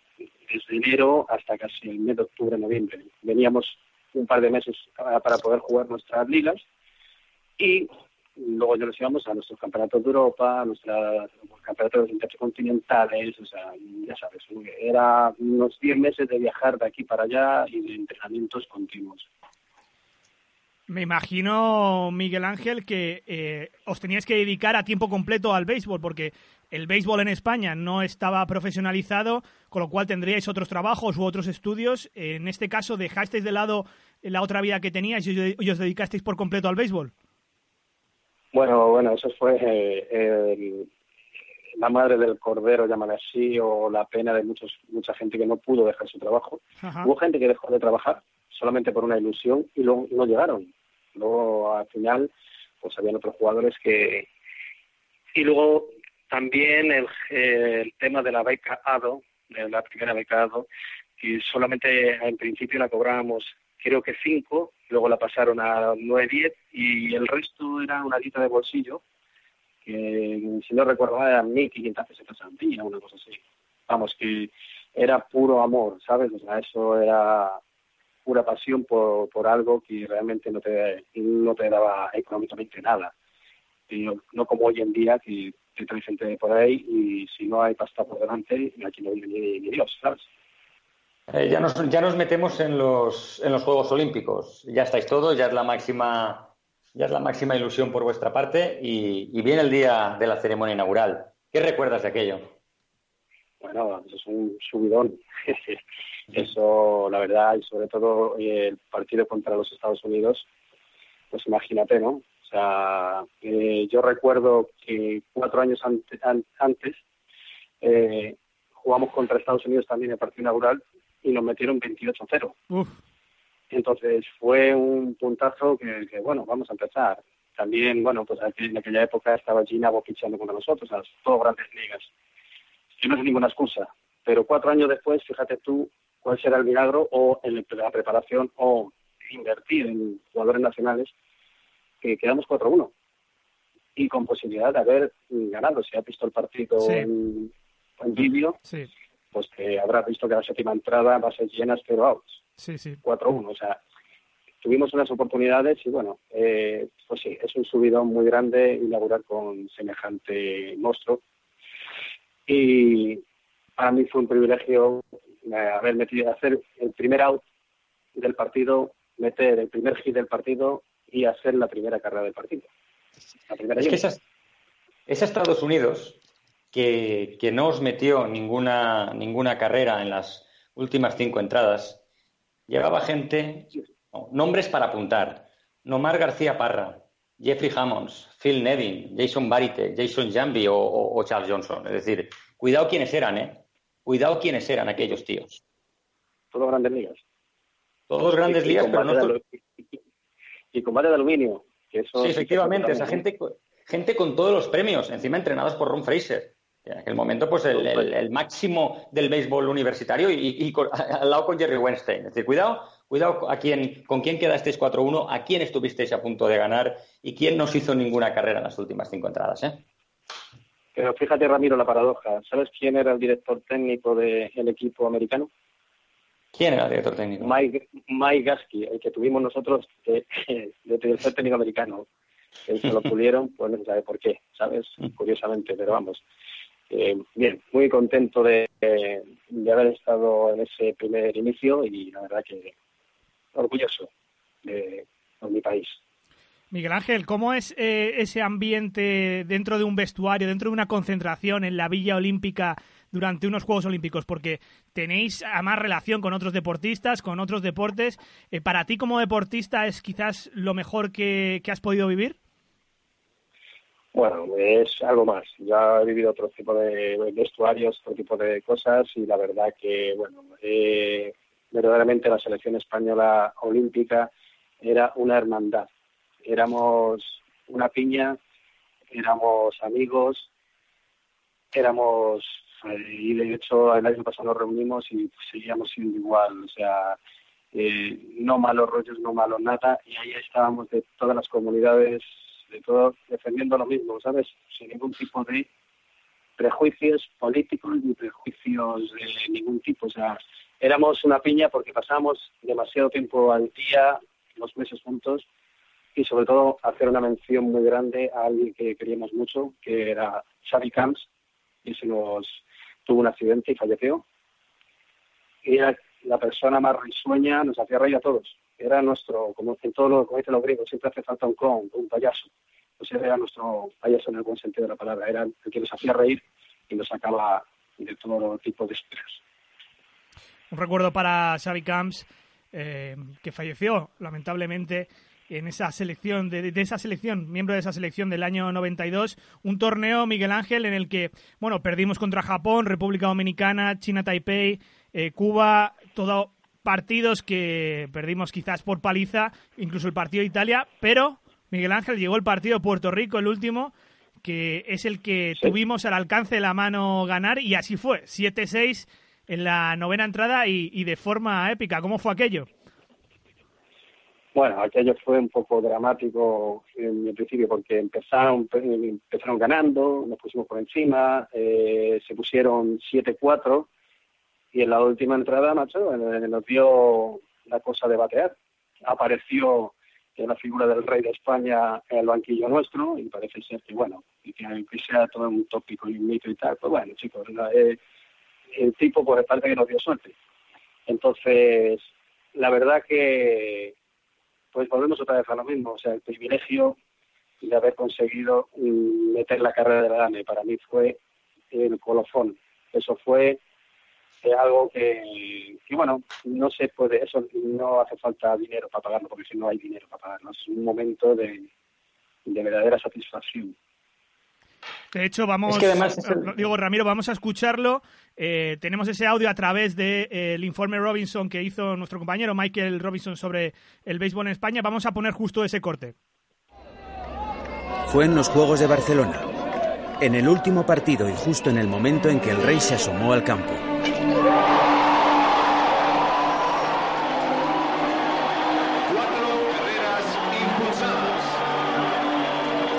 desde enero hasta casi el mes de octubre, noviembre. Veníamos un par de meses para poder jugar nuestras ligas y luego ya nos íbamos a nuestros campeonatos de Europa, a nuestros campeonatos intercontinentales, o sea, ya sabes, era unos 10 meses de viajar de aquí para allá y de entrenamientos continuos. Me imagino, Miguel Ángel, que eh, os teníais que dedicar a tiempo completo al béisbol, porque el béisbol en España no estaba profesionalizado, con lo cual tendríais otros trabajos u otros estudios. En este caso, ¿dejasteis de lado la otra vida que teníais y os dedicasteis por completo al béisbol? Bueno, bueno, eso fue eh, la madre del cordero, llámale así, o la pena de muchos, mucha gente que no pudo dejar su trabajo. Hubo gente que dejó de trabajar solamente por una ilusión y luego no llegaron. Luego, al final, pues habían otros jugadores que... Y luego también el, el tema de la beca ADO, de la primera beca ADO, que solamente en principio la cobrábamos creo que cinco, luego la pasaron a nueve, diez y el resto era una dieta de bolsillo, que si no recuerdo mal eran mil quinientas pesetas al día, una cosa así. Vamos, que era puro amor, ¿sabes? O sea, eso era pura pasión por, por algo que realmente no te, no te daba económicamente nada. Y no como hoy en día que te trae gente por ahí y si no hay pasta por delante, aquí no vive ni, ni Dios, ¿sabes? Eh, ya, nos, ya nos metemos en los, en los Juegos Olímpicos. Ya estáis todos, ya es la máxima, ya es la máxima ilusión por vuestra parte y, viene el día de la ceremonia inaugural. ¿Qué recuerdas de aquello? Bueno, eso es un subidón. <laughs> eso, la verdad, y sobre todo eh, el partido contra los Estados Unidos, pues imagínate, ¿no? O sea, eh, yo recuerdo que cuatro años antes jugamos contra Estados Unidos también en el partido inaugural y nos metieron 28-0. Entonces fue un puntazo que, bueno, vamos a empezar. También, bueno, pues en aquella época estaba Gina fichando con nosotros, a todas grandes ligas. Que no es ninguna excusa. Pero cuatro años después, fíjate tú cuál será el milagro o en la preparación o invertir en jugadores nacionales, que quedamos 4-1 y con posibilidad de haber ganado. Si ha visto el partido en, en vídeo, sí pues que habrás visto que la séptima entrada va a ser llena pero outs. Sí, sí. 4-1, o sea, tuvimos unas oportunidades y bueno, eh, pues sí, es un subidón muy grande inaugurar con semejante monstruo. Y para mí fue un privilegio eh, haber metido, hacer el primer out del partido, meter el primer hit del partido y hacer la primera carrera del partido. La primera es que es Estados Unidos que, no os metió ninguna, ninguna carrera en las últimas cinco entradas, llevaba gente, nombres para apuntar. Nomar García Parra, Jeffrey Hammonds, Phil Nevin, Jason Barite, Jason Jambi o, Charles Johnson. Es decir, cuidado quiénes eran, ¿eh? Cuidado quiénes eran aquellos tíos. Todos grandes ligas. Todos grandes ligas, pero no... Y combate de aluminio. sí, efectivamente, esa gente, gente con todos los premios, encima entrenados por Ron Fraser. En aquel momento, pues el, máximo del béisbol universitario y, <laughs> al lado con Jerry Weinstein. Es decir, cuidado, cuidado a quién, con quién quedasteis 4-1, a quién estuvisteis a punto de ganar y quién no hizo ninguna carrera en las últimas cinco entradas. ¿eh? Pero fíjate, Ramiro, la paradoja. ¿Sabes quién era el director técnico del equipo americano? ¿Quién era el director técnico? Mike, Mike Gasky, el que tuvimos nosotros de, <laughs> de director técnico americano. Que se lo pulieron, pues no se sabe por qué, ¿sabes? Mm. Curiosamente, pero vamos. Eh, bien, muy contento de, haber estado en ese primer inicio y la verdad que orgulloso de, mi país. Miguel Ángel, ¿cómo es eh, ese ambiente dentro de un vestuario, dentro de una concentración en la Villa Olímpica durante unos Juegos Olímpicos? Porque tenéis a más relación con otros deportistas, con otros deportes. Eh, ¿Para ti como deportista es quizás lo mejor que has podido vivir? Bueno, es algo más. Ya he vivido otro tipo de vestuarios, otro tipo de cosas y la verdad que, bueno, eh, verdaderamente la selección española olímpica era una hermandad. Éramos una piña, éramos amigos, éramos, eh, y de hecho el año pasado nos reunimos y seguíamos siendo igual, o sea, eh, no malos rollos, no malos nada, y ahí estábamos de todas las comunidades de todo defendiendo lo mismo, ¿sabes? Sin ningún tipo de prejuicios políticos ni prejuicios de ningún tipo. O sea, éramos una piña porque pasábamos demasiado tiempo al día, los meses juntos, y sobre todo hacer una mención muy grande a alguien que queríamos mucho, que era Xavi Camps, y se nos tuvo un accidente y falleció. Era la persona más risueña, nos hacía reír a todos era nuestro, como en todo lo, como dicen los griegos, siempre hace falta un clown, un payaso. Pues era nuestro payaso en el buen sentido de la palabra, era el que nos hacía reír y nos sacaba de todo tipo de estrés. Un recuerdo para Xavi Camps, eh, que falleció lamentablemente en esa selección, de, esa selección, miembro de esa selección del año 92, un torneo, Miguel Ángel, en el que, bueno, perdimos contra Japón, República Dominicana, China Taipei, eh, Cuba, todo partidos que perdimos quizás por paliza, incluso el partido de Italia, pero Miguel Ángel llegó el partido de Puerto Rico, el último, que es el que tuvimos al alcance de la mano ganar y así fue, 7-6 en la novena entrada y, de forma épica. ¿Cómo fue aquello? Bueno, aquello fue un poco dramático en el principio porque empezaron, empezaron ganando, nos pusimos por encima, eh, se pusieron 7-4 y en la última entrada, macho, nos dio la cosa de batear. Apareció la figura del rey de España en el banquillo nuestro y parece ser que, bueno, y que aunque sea todo un tópico y un mito y tal, pues bueno, chicos, eh, el tipo pues parece que nos dio suerte. Entonces, la verdad que pues volvemos otra vez a lo mismo, o sea, el privilegio de haber conseguido mm, meter la carrera de la DANE para mí fue el colofón. Eso fue es algo que, bueno, no se puede, eso no hace falta dinero para pagarlo, porque si no hay dinero para pagarlo, es un momento de, verdadera satisfacción. De hecho, vamos, digo Ramiro, vamos a escucharlo. Eh, tenemos ese audio a través del de, eh, informe Robinson que hizo nuestro compañero Michael Robinson sobre el béisbol en España. Vamos a poner justo ese corte. Fue en los Juegos de Barcelona, en el último partido y justo en el momento en que el rey se asomó al campo.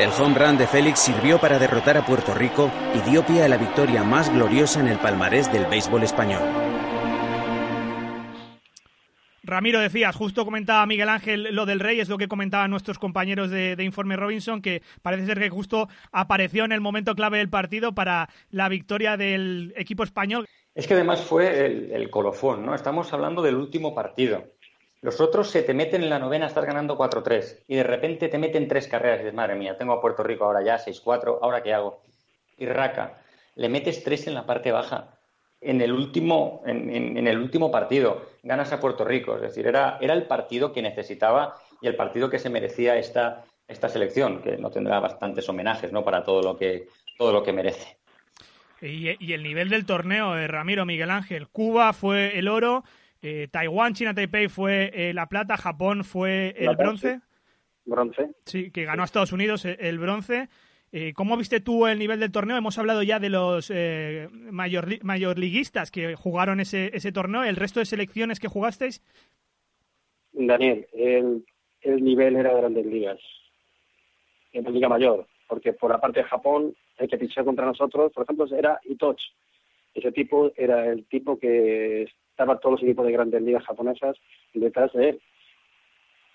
El home run de Félix sirvió para derrotar a Puerto Rico y dio pie a la victoria más gloriosa en el palmarés del béisbol español. Ramiro, decías, justo comentaba Miguel Ángel lo del Rey, es lo que comentaban nuestros compañeros de, Informe Robinson, que parece ser que justo apareció en el momento clave del partido para la victoria del equipo español. Es que además fue el, el colofón, ¿no? Estamos hablando del último partido. Los otros se te meten en la novena a estar ganando 4-3 y de repente te meten tres carreras y dices, madre mía, tengo a Puerto Rico ahora ya 6-4, ¿ahora qué hago? Y Raca, le metes tres en la parte baja. En el último, en, el último partido ganas a Puerto Rico. Es decir, era, era el partido que necesitaba y el partido que se merecía esta, esta selección, que no tendrá bastantes homenajes ¿no? para todo lo que, todo lo que merece. Y, el nivel del torneo, de Ramiro Miguel Ángel. Cuba fue el oro, eh, Taiwán, China, Taipei fue eh, la plata, Japón fue el bronce. Bronce. Sí, que ganó a Estados Unidos eh, el bronce. ¿Cómo viste tú el nivel del torneo? Hemos hablado ya de los mayor, mayorliguistas que jugaron ese, ese torneo. ¿El resto de selecciones que jugasteis? Daniel, el, el nivel era de grandes ligas. En la Liga Mayor. Porque por la parte de Japón el que pichó contra nosotros, por ejemplo, era Itoch. Ese tipo era el tipo que estaba todos los equipos de grandes ligas japonesas detrás de él.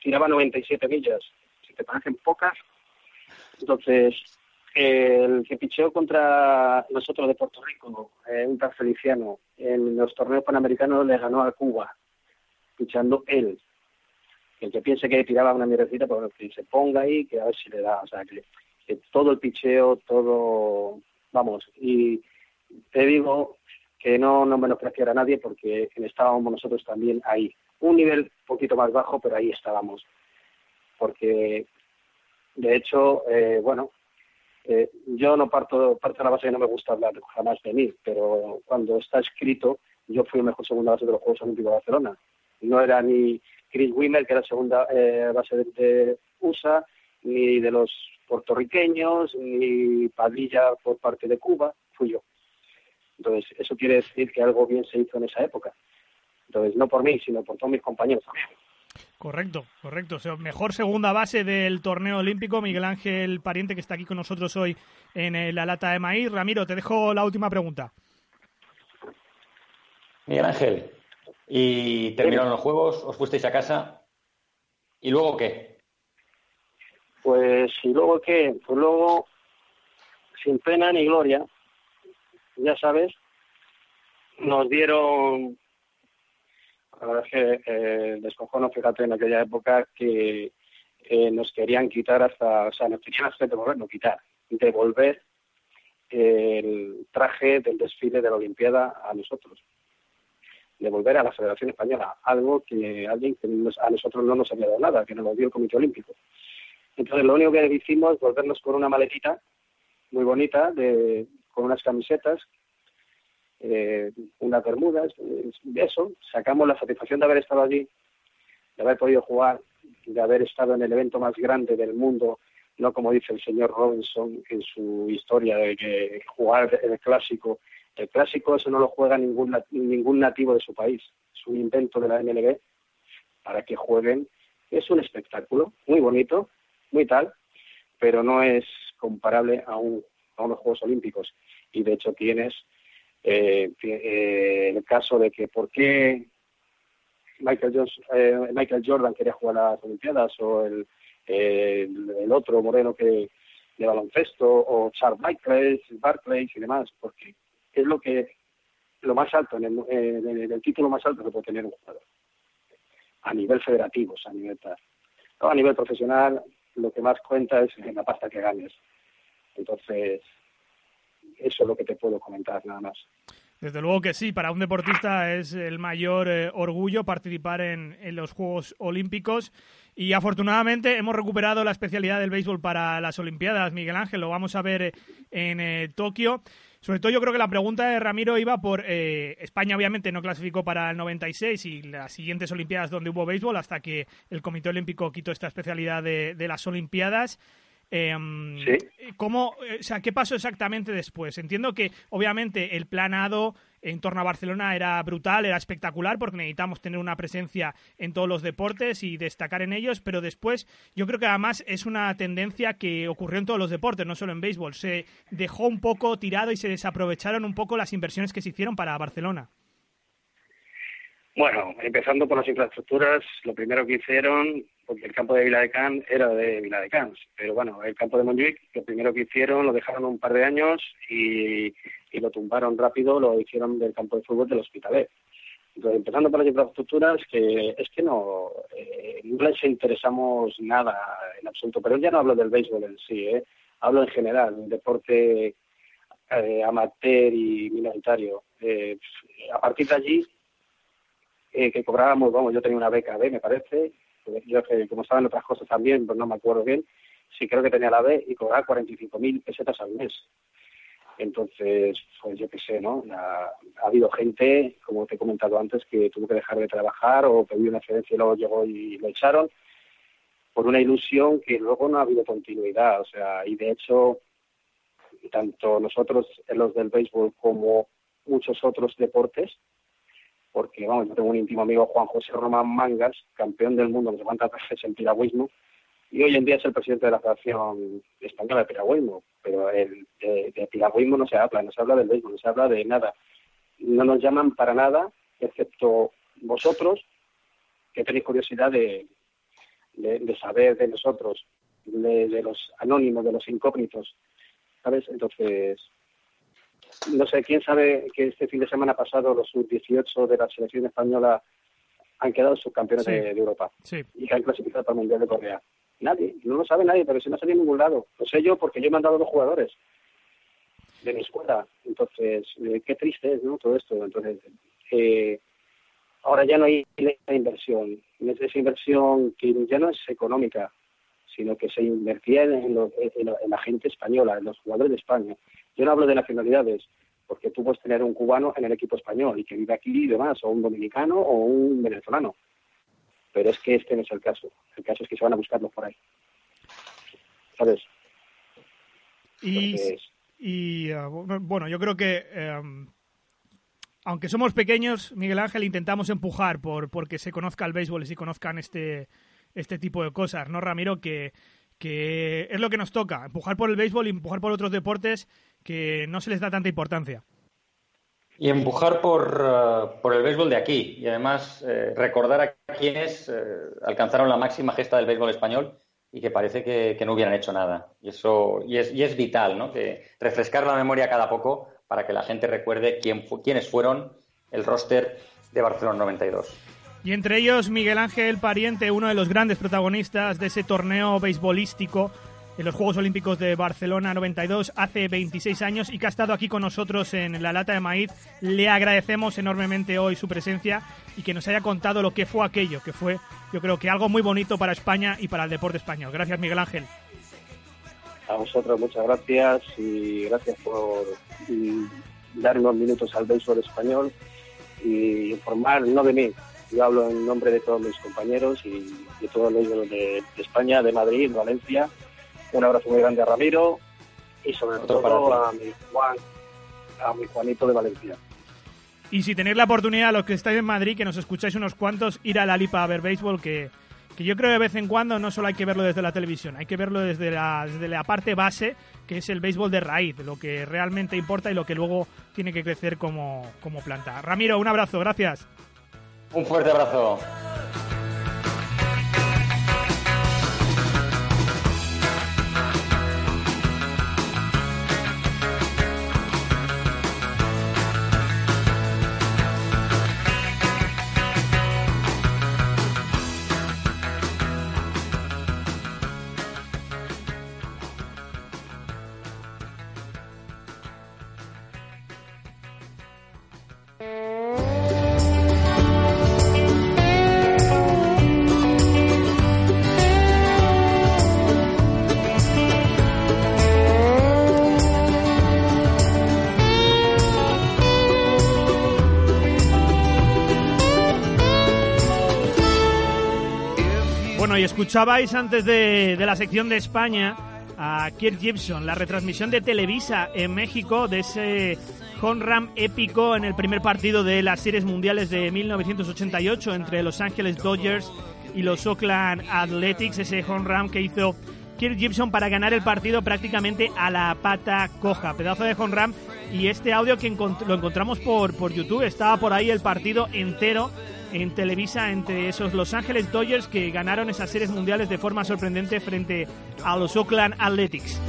Tiraba 97 millas, si te parecen pocas. Entonces, el que picheó contra nosotros de Puerto Rico, eh, un tal Feliciano, en los torneos panamericanos le ganó a Cuba, pichando él. El que piense que tiraba una mierdecita, pues que se ponga ahí, que a ver si le da. O sea, que todo el picheo, todo, vamos, y te digo que no, no menospreciar a nadie porque estábamos nosotros también ahí. Un nivel poquito más bajo, pero ahí estábamos. Porque, de hecho, eh, bueno, eh, yo no parto, parto de la base que no me gusta hablar jamás de mí, pero cuando está escrito, yo fui el mejor segunda base de los Juegos Olímpicos de Barcelona. No era ni Chris Wimmer, que era segunda eh, base de USA, ni de los puertorriqueños, ni Padilla por parte de Cuba, fui yo. Entonces, eso quiere decir que algo bien se hizo en esa época. Entonces, no por mí, sino por todos mis compañeros también. Correcto, correcto. O sea, mejor segunda base del torneo olímpico, Miguel Ángel Pariente, que está aquí con nosotros hoy en la lata de maíz. Ramiro, te dejo la última pregunta. Miguel Ángel, ¿y terminaron los juegos? ¿Os fuisteis a casa? ¿Y luego qué? Pues, ¿y luego qué? Pues luego, sin pena ni gloria, ya sabes, nos dieron, la verdad es que eh, descojono, fíjate, en aquella época que eh, nos querían quitar hasta, o sea, nos querían hacer devolver, no quitar, devolver el traje del desfile de la Olimpiada a nosotros devolver a la Federación Española, algo que alguien que a nosotros no nos había dado nada, que nos lo dio el Comité Olímpico. Entonces lo único que hicimos es volvernos con una maletita muy bonita, de, con unas camisetas, eh, unas bermudas, de eso, sacamos la satisfacción de haber estado allí, de haber podido jugar, de haber estado en el evento más grande del mundo, no como dice el señor Robinson en su historia de que jugar el clásico, el clásico eso no lo juega ningún, ningún nativo de su país, es un invento de la MLB para que jueguen, es un espectáculo muy bonito, muy tal, pero no es comparable a, un, a unos Juegos Olímpicos. Y de hecho tienes eh, eh, el caso de que por qué Michael, eh, Michael Jordan quería jugar a las Olimpiadas o el, el, otro moreno que de baloncesto o Charles Barkley, Barclays y demás, porque es lo que lo más alto, en el, el, título más alto que puede tener un jugador. A nivel federativo, a nivel a nivel profesional lo que más cuenta es la pasta que ganes. Entonces, eso es lo que te puedo comentar nada más. Desde luego que sí, para un deportista es el mayor eh, orgullo participar en, los Juegos Olímpicos y afortunadamente hemos recuperado la especialidad del béisbol para las Olimpiadas, Miguel Ángel, lo vamos a ver eh, en eh, Tokio. Sobre todo yo creo que la pregunta de Ramiro iba por España obviamente no clasificó para el 96 y las siguientes Olimpiadas donde hubo béisbol hasta que el Comité Olímpico quitó esta especialidad de las Olimpiadas. Em, ¿cómo, eh, o sea, ¿Qué pasó exactamente después? Entiendo que obviamente el planado en torno a Barcelona era brutal, era espectacular porque necesitamos tener una presencia en todos los deportes y destacar en ellos, pero después yo creo que además es una tendencia que ocurrió en todos los deportes, no solo en béisbol. Se dejó un poco tirado y se desaprovecharon un poco las inversiones que se hicieron para Barcelona. Bueno, empezando por las infraestructuras, lo primero que hicieron, porque el campo de Viladecans era de Viladecans, pero bueno, el campo de Montjuic, lo primero que hicieron, lo dejaron un par de años y, lo tumbaron rápido, lo hicieron del campo de fútbol del Hospitalet. Entonces, empezando por las infraestructuras, que es que no, eh, no les interesamos nada en absoluto, pero ya no hablo del béisbol en sí, ¿eh? hablo en general, del deporte eh, amateur y minoritario. Eh, a partir de allí eh, que cobrábamos, vamos, yo tenía una beca B, me parece, yo que como estaba en otras cosas también, pues no me acuerdo bien, sí creo que tenía la B y cobraba 45.000 pesetas al mes. Entonces, pues yo qué sé, ¿no? Ha, habido gente, como te he comentado antes, que tuvo que dejar de trabajar o pidió una excedencia y luego llegó y lo echaron por una ilusión que luego no ha habido continuidad. O sea, y de hecho, tanto nosotros, los del béisbol, como muchos otros deportes, porque vamos, yo tengo un íntimo amigo, Juan José Román Mangas, campeón del mundo, se cuántas veces en piragüismo, y hoy en día es el presidente de la Federación Española de Piragüismo, pero el, de, de, piragüismo no se habla, no se habla del béisbol, no se habla de nada. No nos llaman para nada, excepto vosotros, que tenéis curiosidad de, de, saber de nosotros, de, de, los anónimos, de los incógnitos, ¿sabes? Entonces, no sé, quién sabe que este fin de semana pasado los sub-18 de la selección española han quedado subcampeones de, Europa y que han clasificado para el Mundial de Corea. Nadie, no lo sabe nadie, pero si no salido en ningún lado. Lo sé yo porque yo me han dado dos jugadores de mi escuela. Entonces, eh, qué triste es, ¿no? Todo esto. Entonces, eh, ahora ya no hay esa inversión. Esa inversión que ya no es económica, sino que se invertía en, en, la gente española, en los jugadores de España. Yo no hablo de nacionalidades, porque tú puedes tener un cubano en el equipo español y que vive aquí y demás, o un dominicano o un venezolano pero es que este no es el caso. El caso es que se van a buscarlos por ahí. ¿Sabes? Y, uh, bueno, yo creo que um, aunque somos pequeños, Miguel Ángel, intentamos empujar por porque se conozca el béisbol y se conozcan este, este tipo de cosas, ¿no, Ramiro? Que, que es lo que nos toca, empujar por el béisbol y empujar por otros deportes que no se les da tanta importancia. Y empujar por, eh, por, el béisbol de aquí. Y además eh, recordar a quienes eh, alcanzaron la máxima gesta del béisbol español y que parece que, no hubieran hecho nada. Y eso y es, y es vital, ¿no? Que refrescar la memoria cada poco para que la gente recuerde quién quiénes fueron el roster de Barcelona 92. Y entre ellos Miguel Ángel Pariente, uno de los grandes protagonistas de ese torneo beisbolístico en los Juegos Olímpicos de Barcelona 92 hace 26 años y que ha estado aquí con nosotros en la lata de maíz. Le agradecemos enormemente hoy su presencia y que nos haya contado lo que fue aquello, que fue yo creo que algo muy bonito para España y para el deporte español. Gracias Miguel Ángel. A vosotros muchas gracias y gracias por dar unos minutos al béisbol español y informar, no de mí, yo hablo en nombre de todos mis compañeros y de todos los de, de España, de Madrid, Valencia un abrazo muy grande a Ramiro y sobre todo a mi Juan, a mi Juanito de Valencia. Y si tenéis la oportunidad, los que estáis en Madrid, que nos escucháis unos cuantos, ir a la Lipa a ver béisbol, que, que yo creo que de vez en cuando no solo hay que verlo desde la televisión, hay que verlo desde la, desde la parte base, que es el béisbol de raíz, lo que realmente importa y lo que luego tiene que crecer como, como planta. Ramiro, un abrazo, gracias. Un fuerte abrazo. Escuchabais antes de, la sección de España a Kirk Gibson, la retransmisión de Televisa en México de ese home run épico en el primer partido de las series mundiales de 1988 entre Los Angeles Dodgers y los Oakland Athletics, ese home run que hizo Kirk Gibson para ganar el partido prácticamente a la pata coja, pedazo de home run y este audio que lo encontramos por, por YouTube, estaba por ahí el partido entero en Televisa entre esos Los Ángeles Dodgers que ganaron esas series mundiales de forma sorprendente frente a los Oakland Athletics.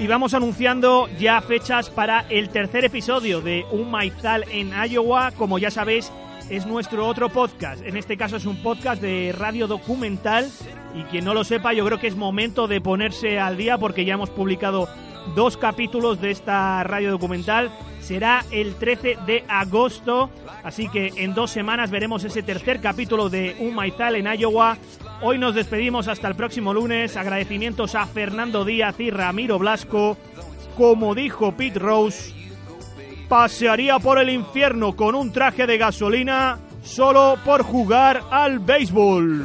Y vamos anunciando ya fechas para el tercer episodio de Un Maizal en Iowa. Como ya sabéis, es nuestro otro podcast. En este caso es un podcast de radio documental y quien no lo sepa yo creo que es momento de ponerse al día porque ya hemos publicado dos capítulos de esta radio documental. Será el 13 de agosto, así que en dos semanas veremos ese tercer capítulo de Un Maizal en Iowa. Hoy nos despedimos hasta el próximo lunes. Agradecimientos a Fernando Díaz y Ramiro Blasco. Como dijo Pete Rose, pasearía por el infierno con un traje de gasolina solo por jugar al béisbol.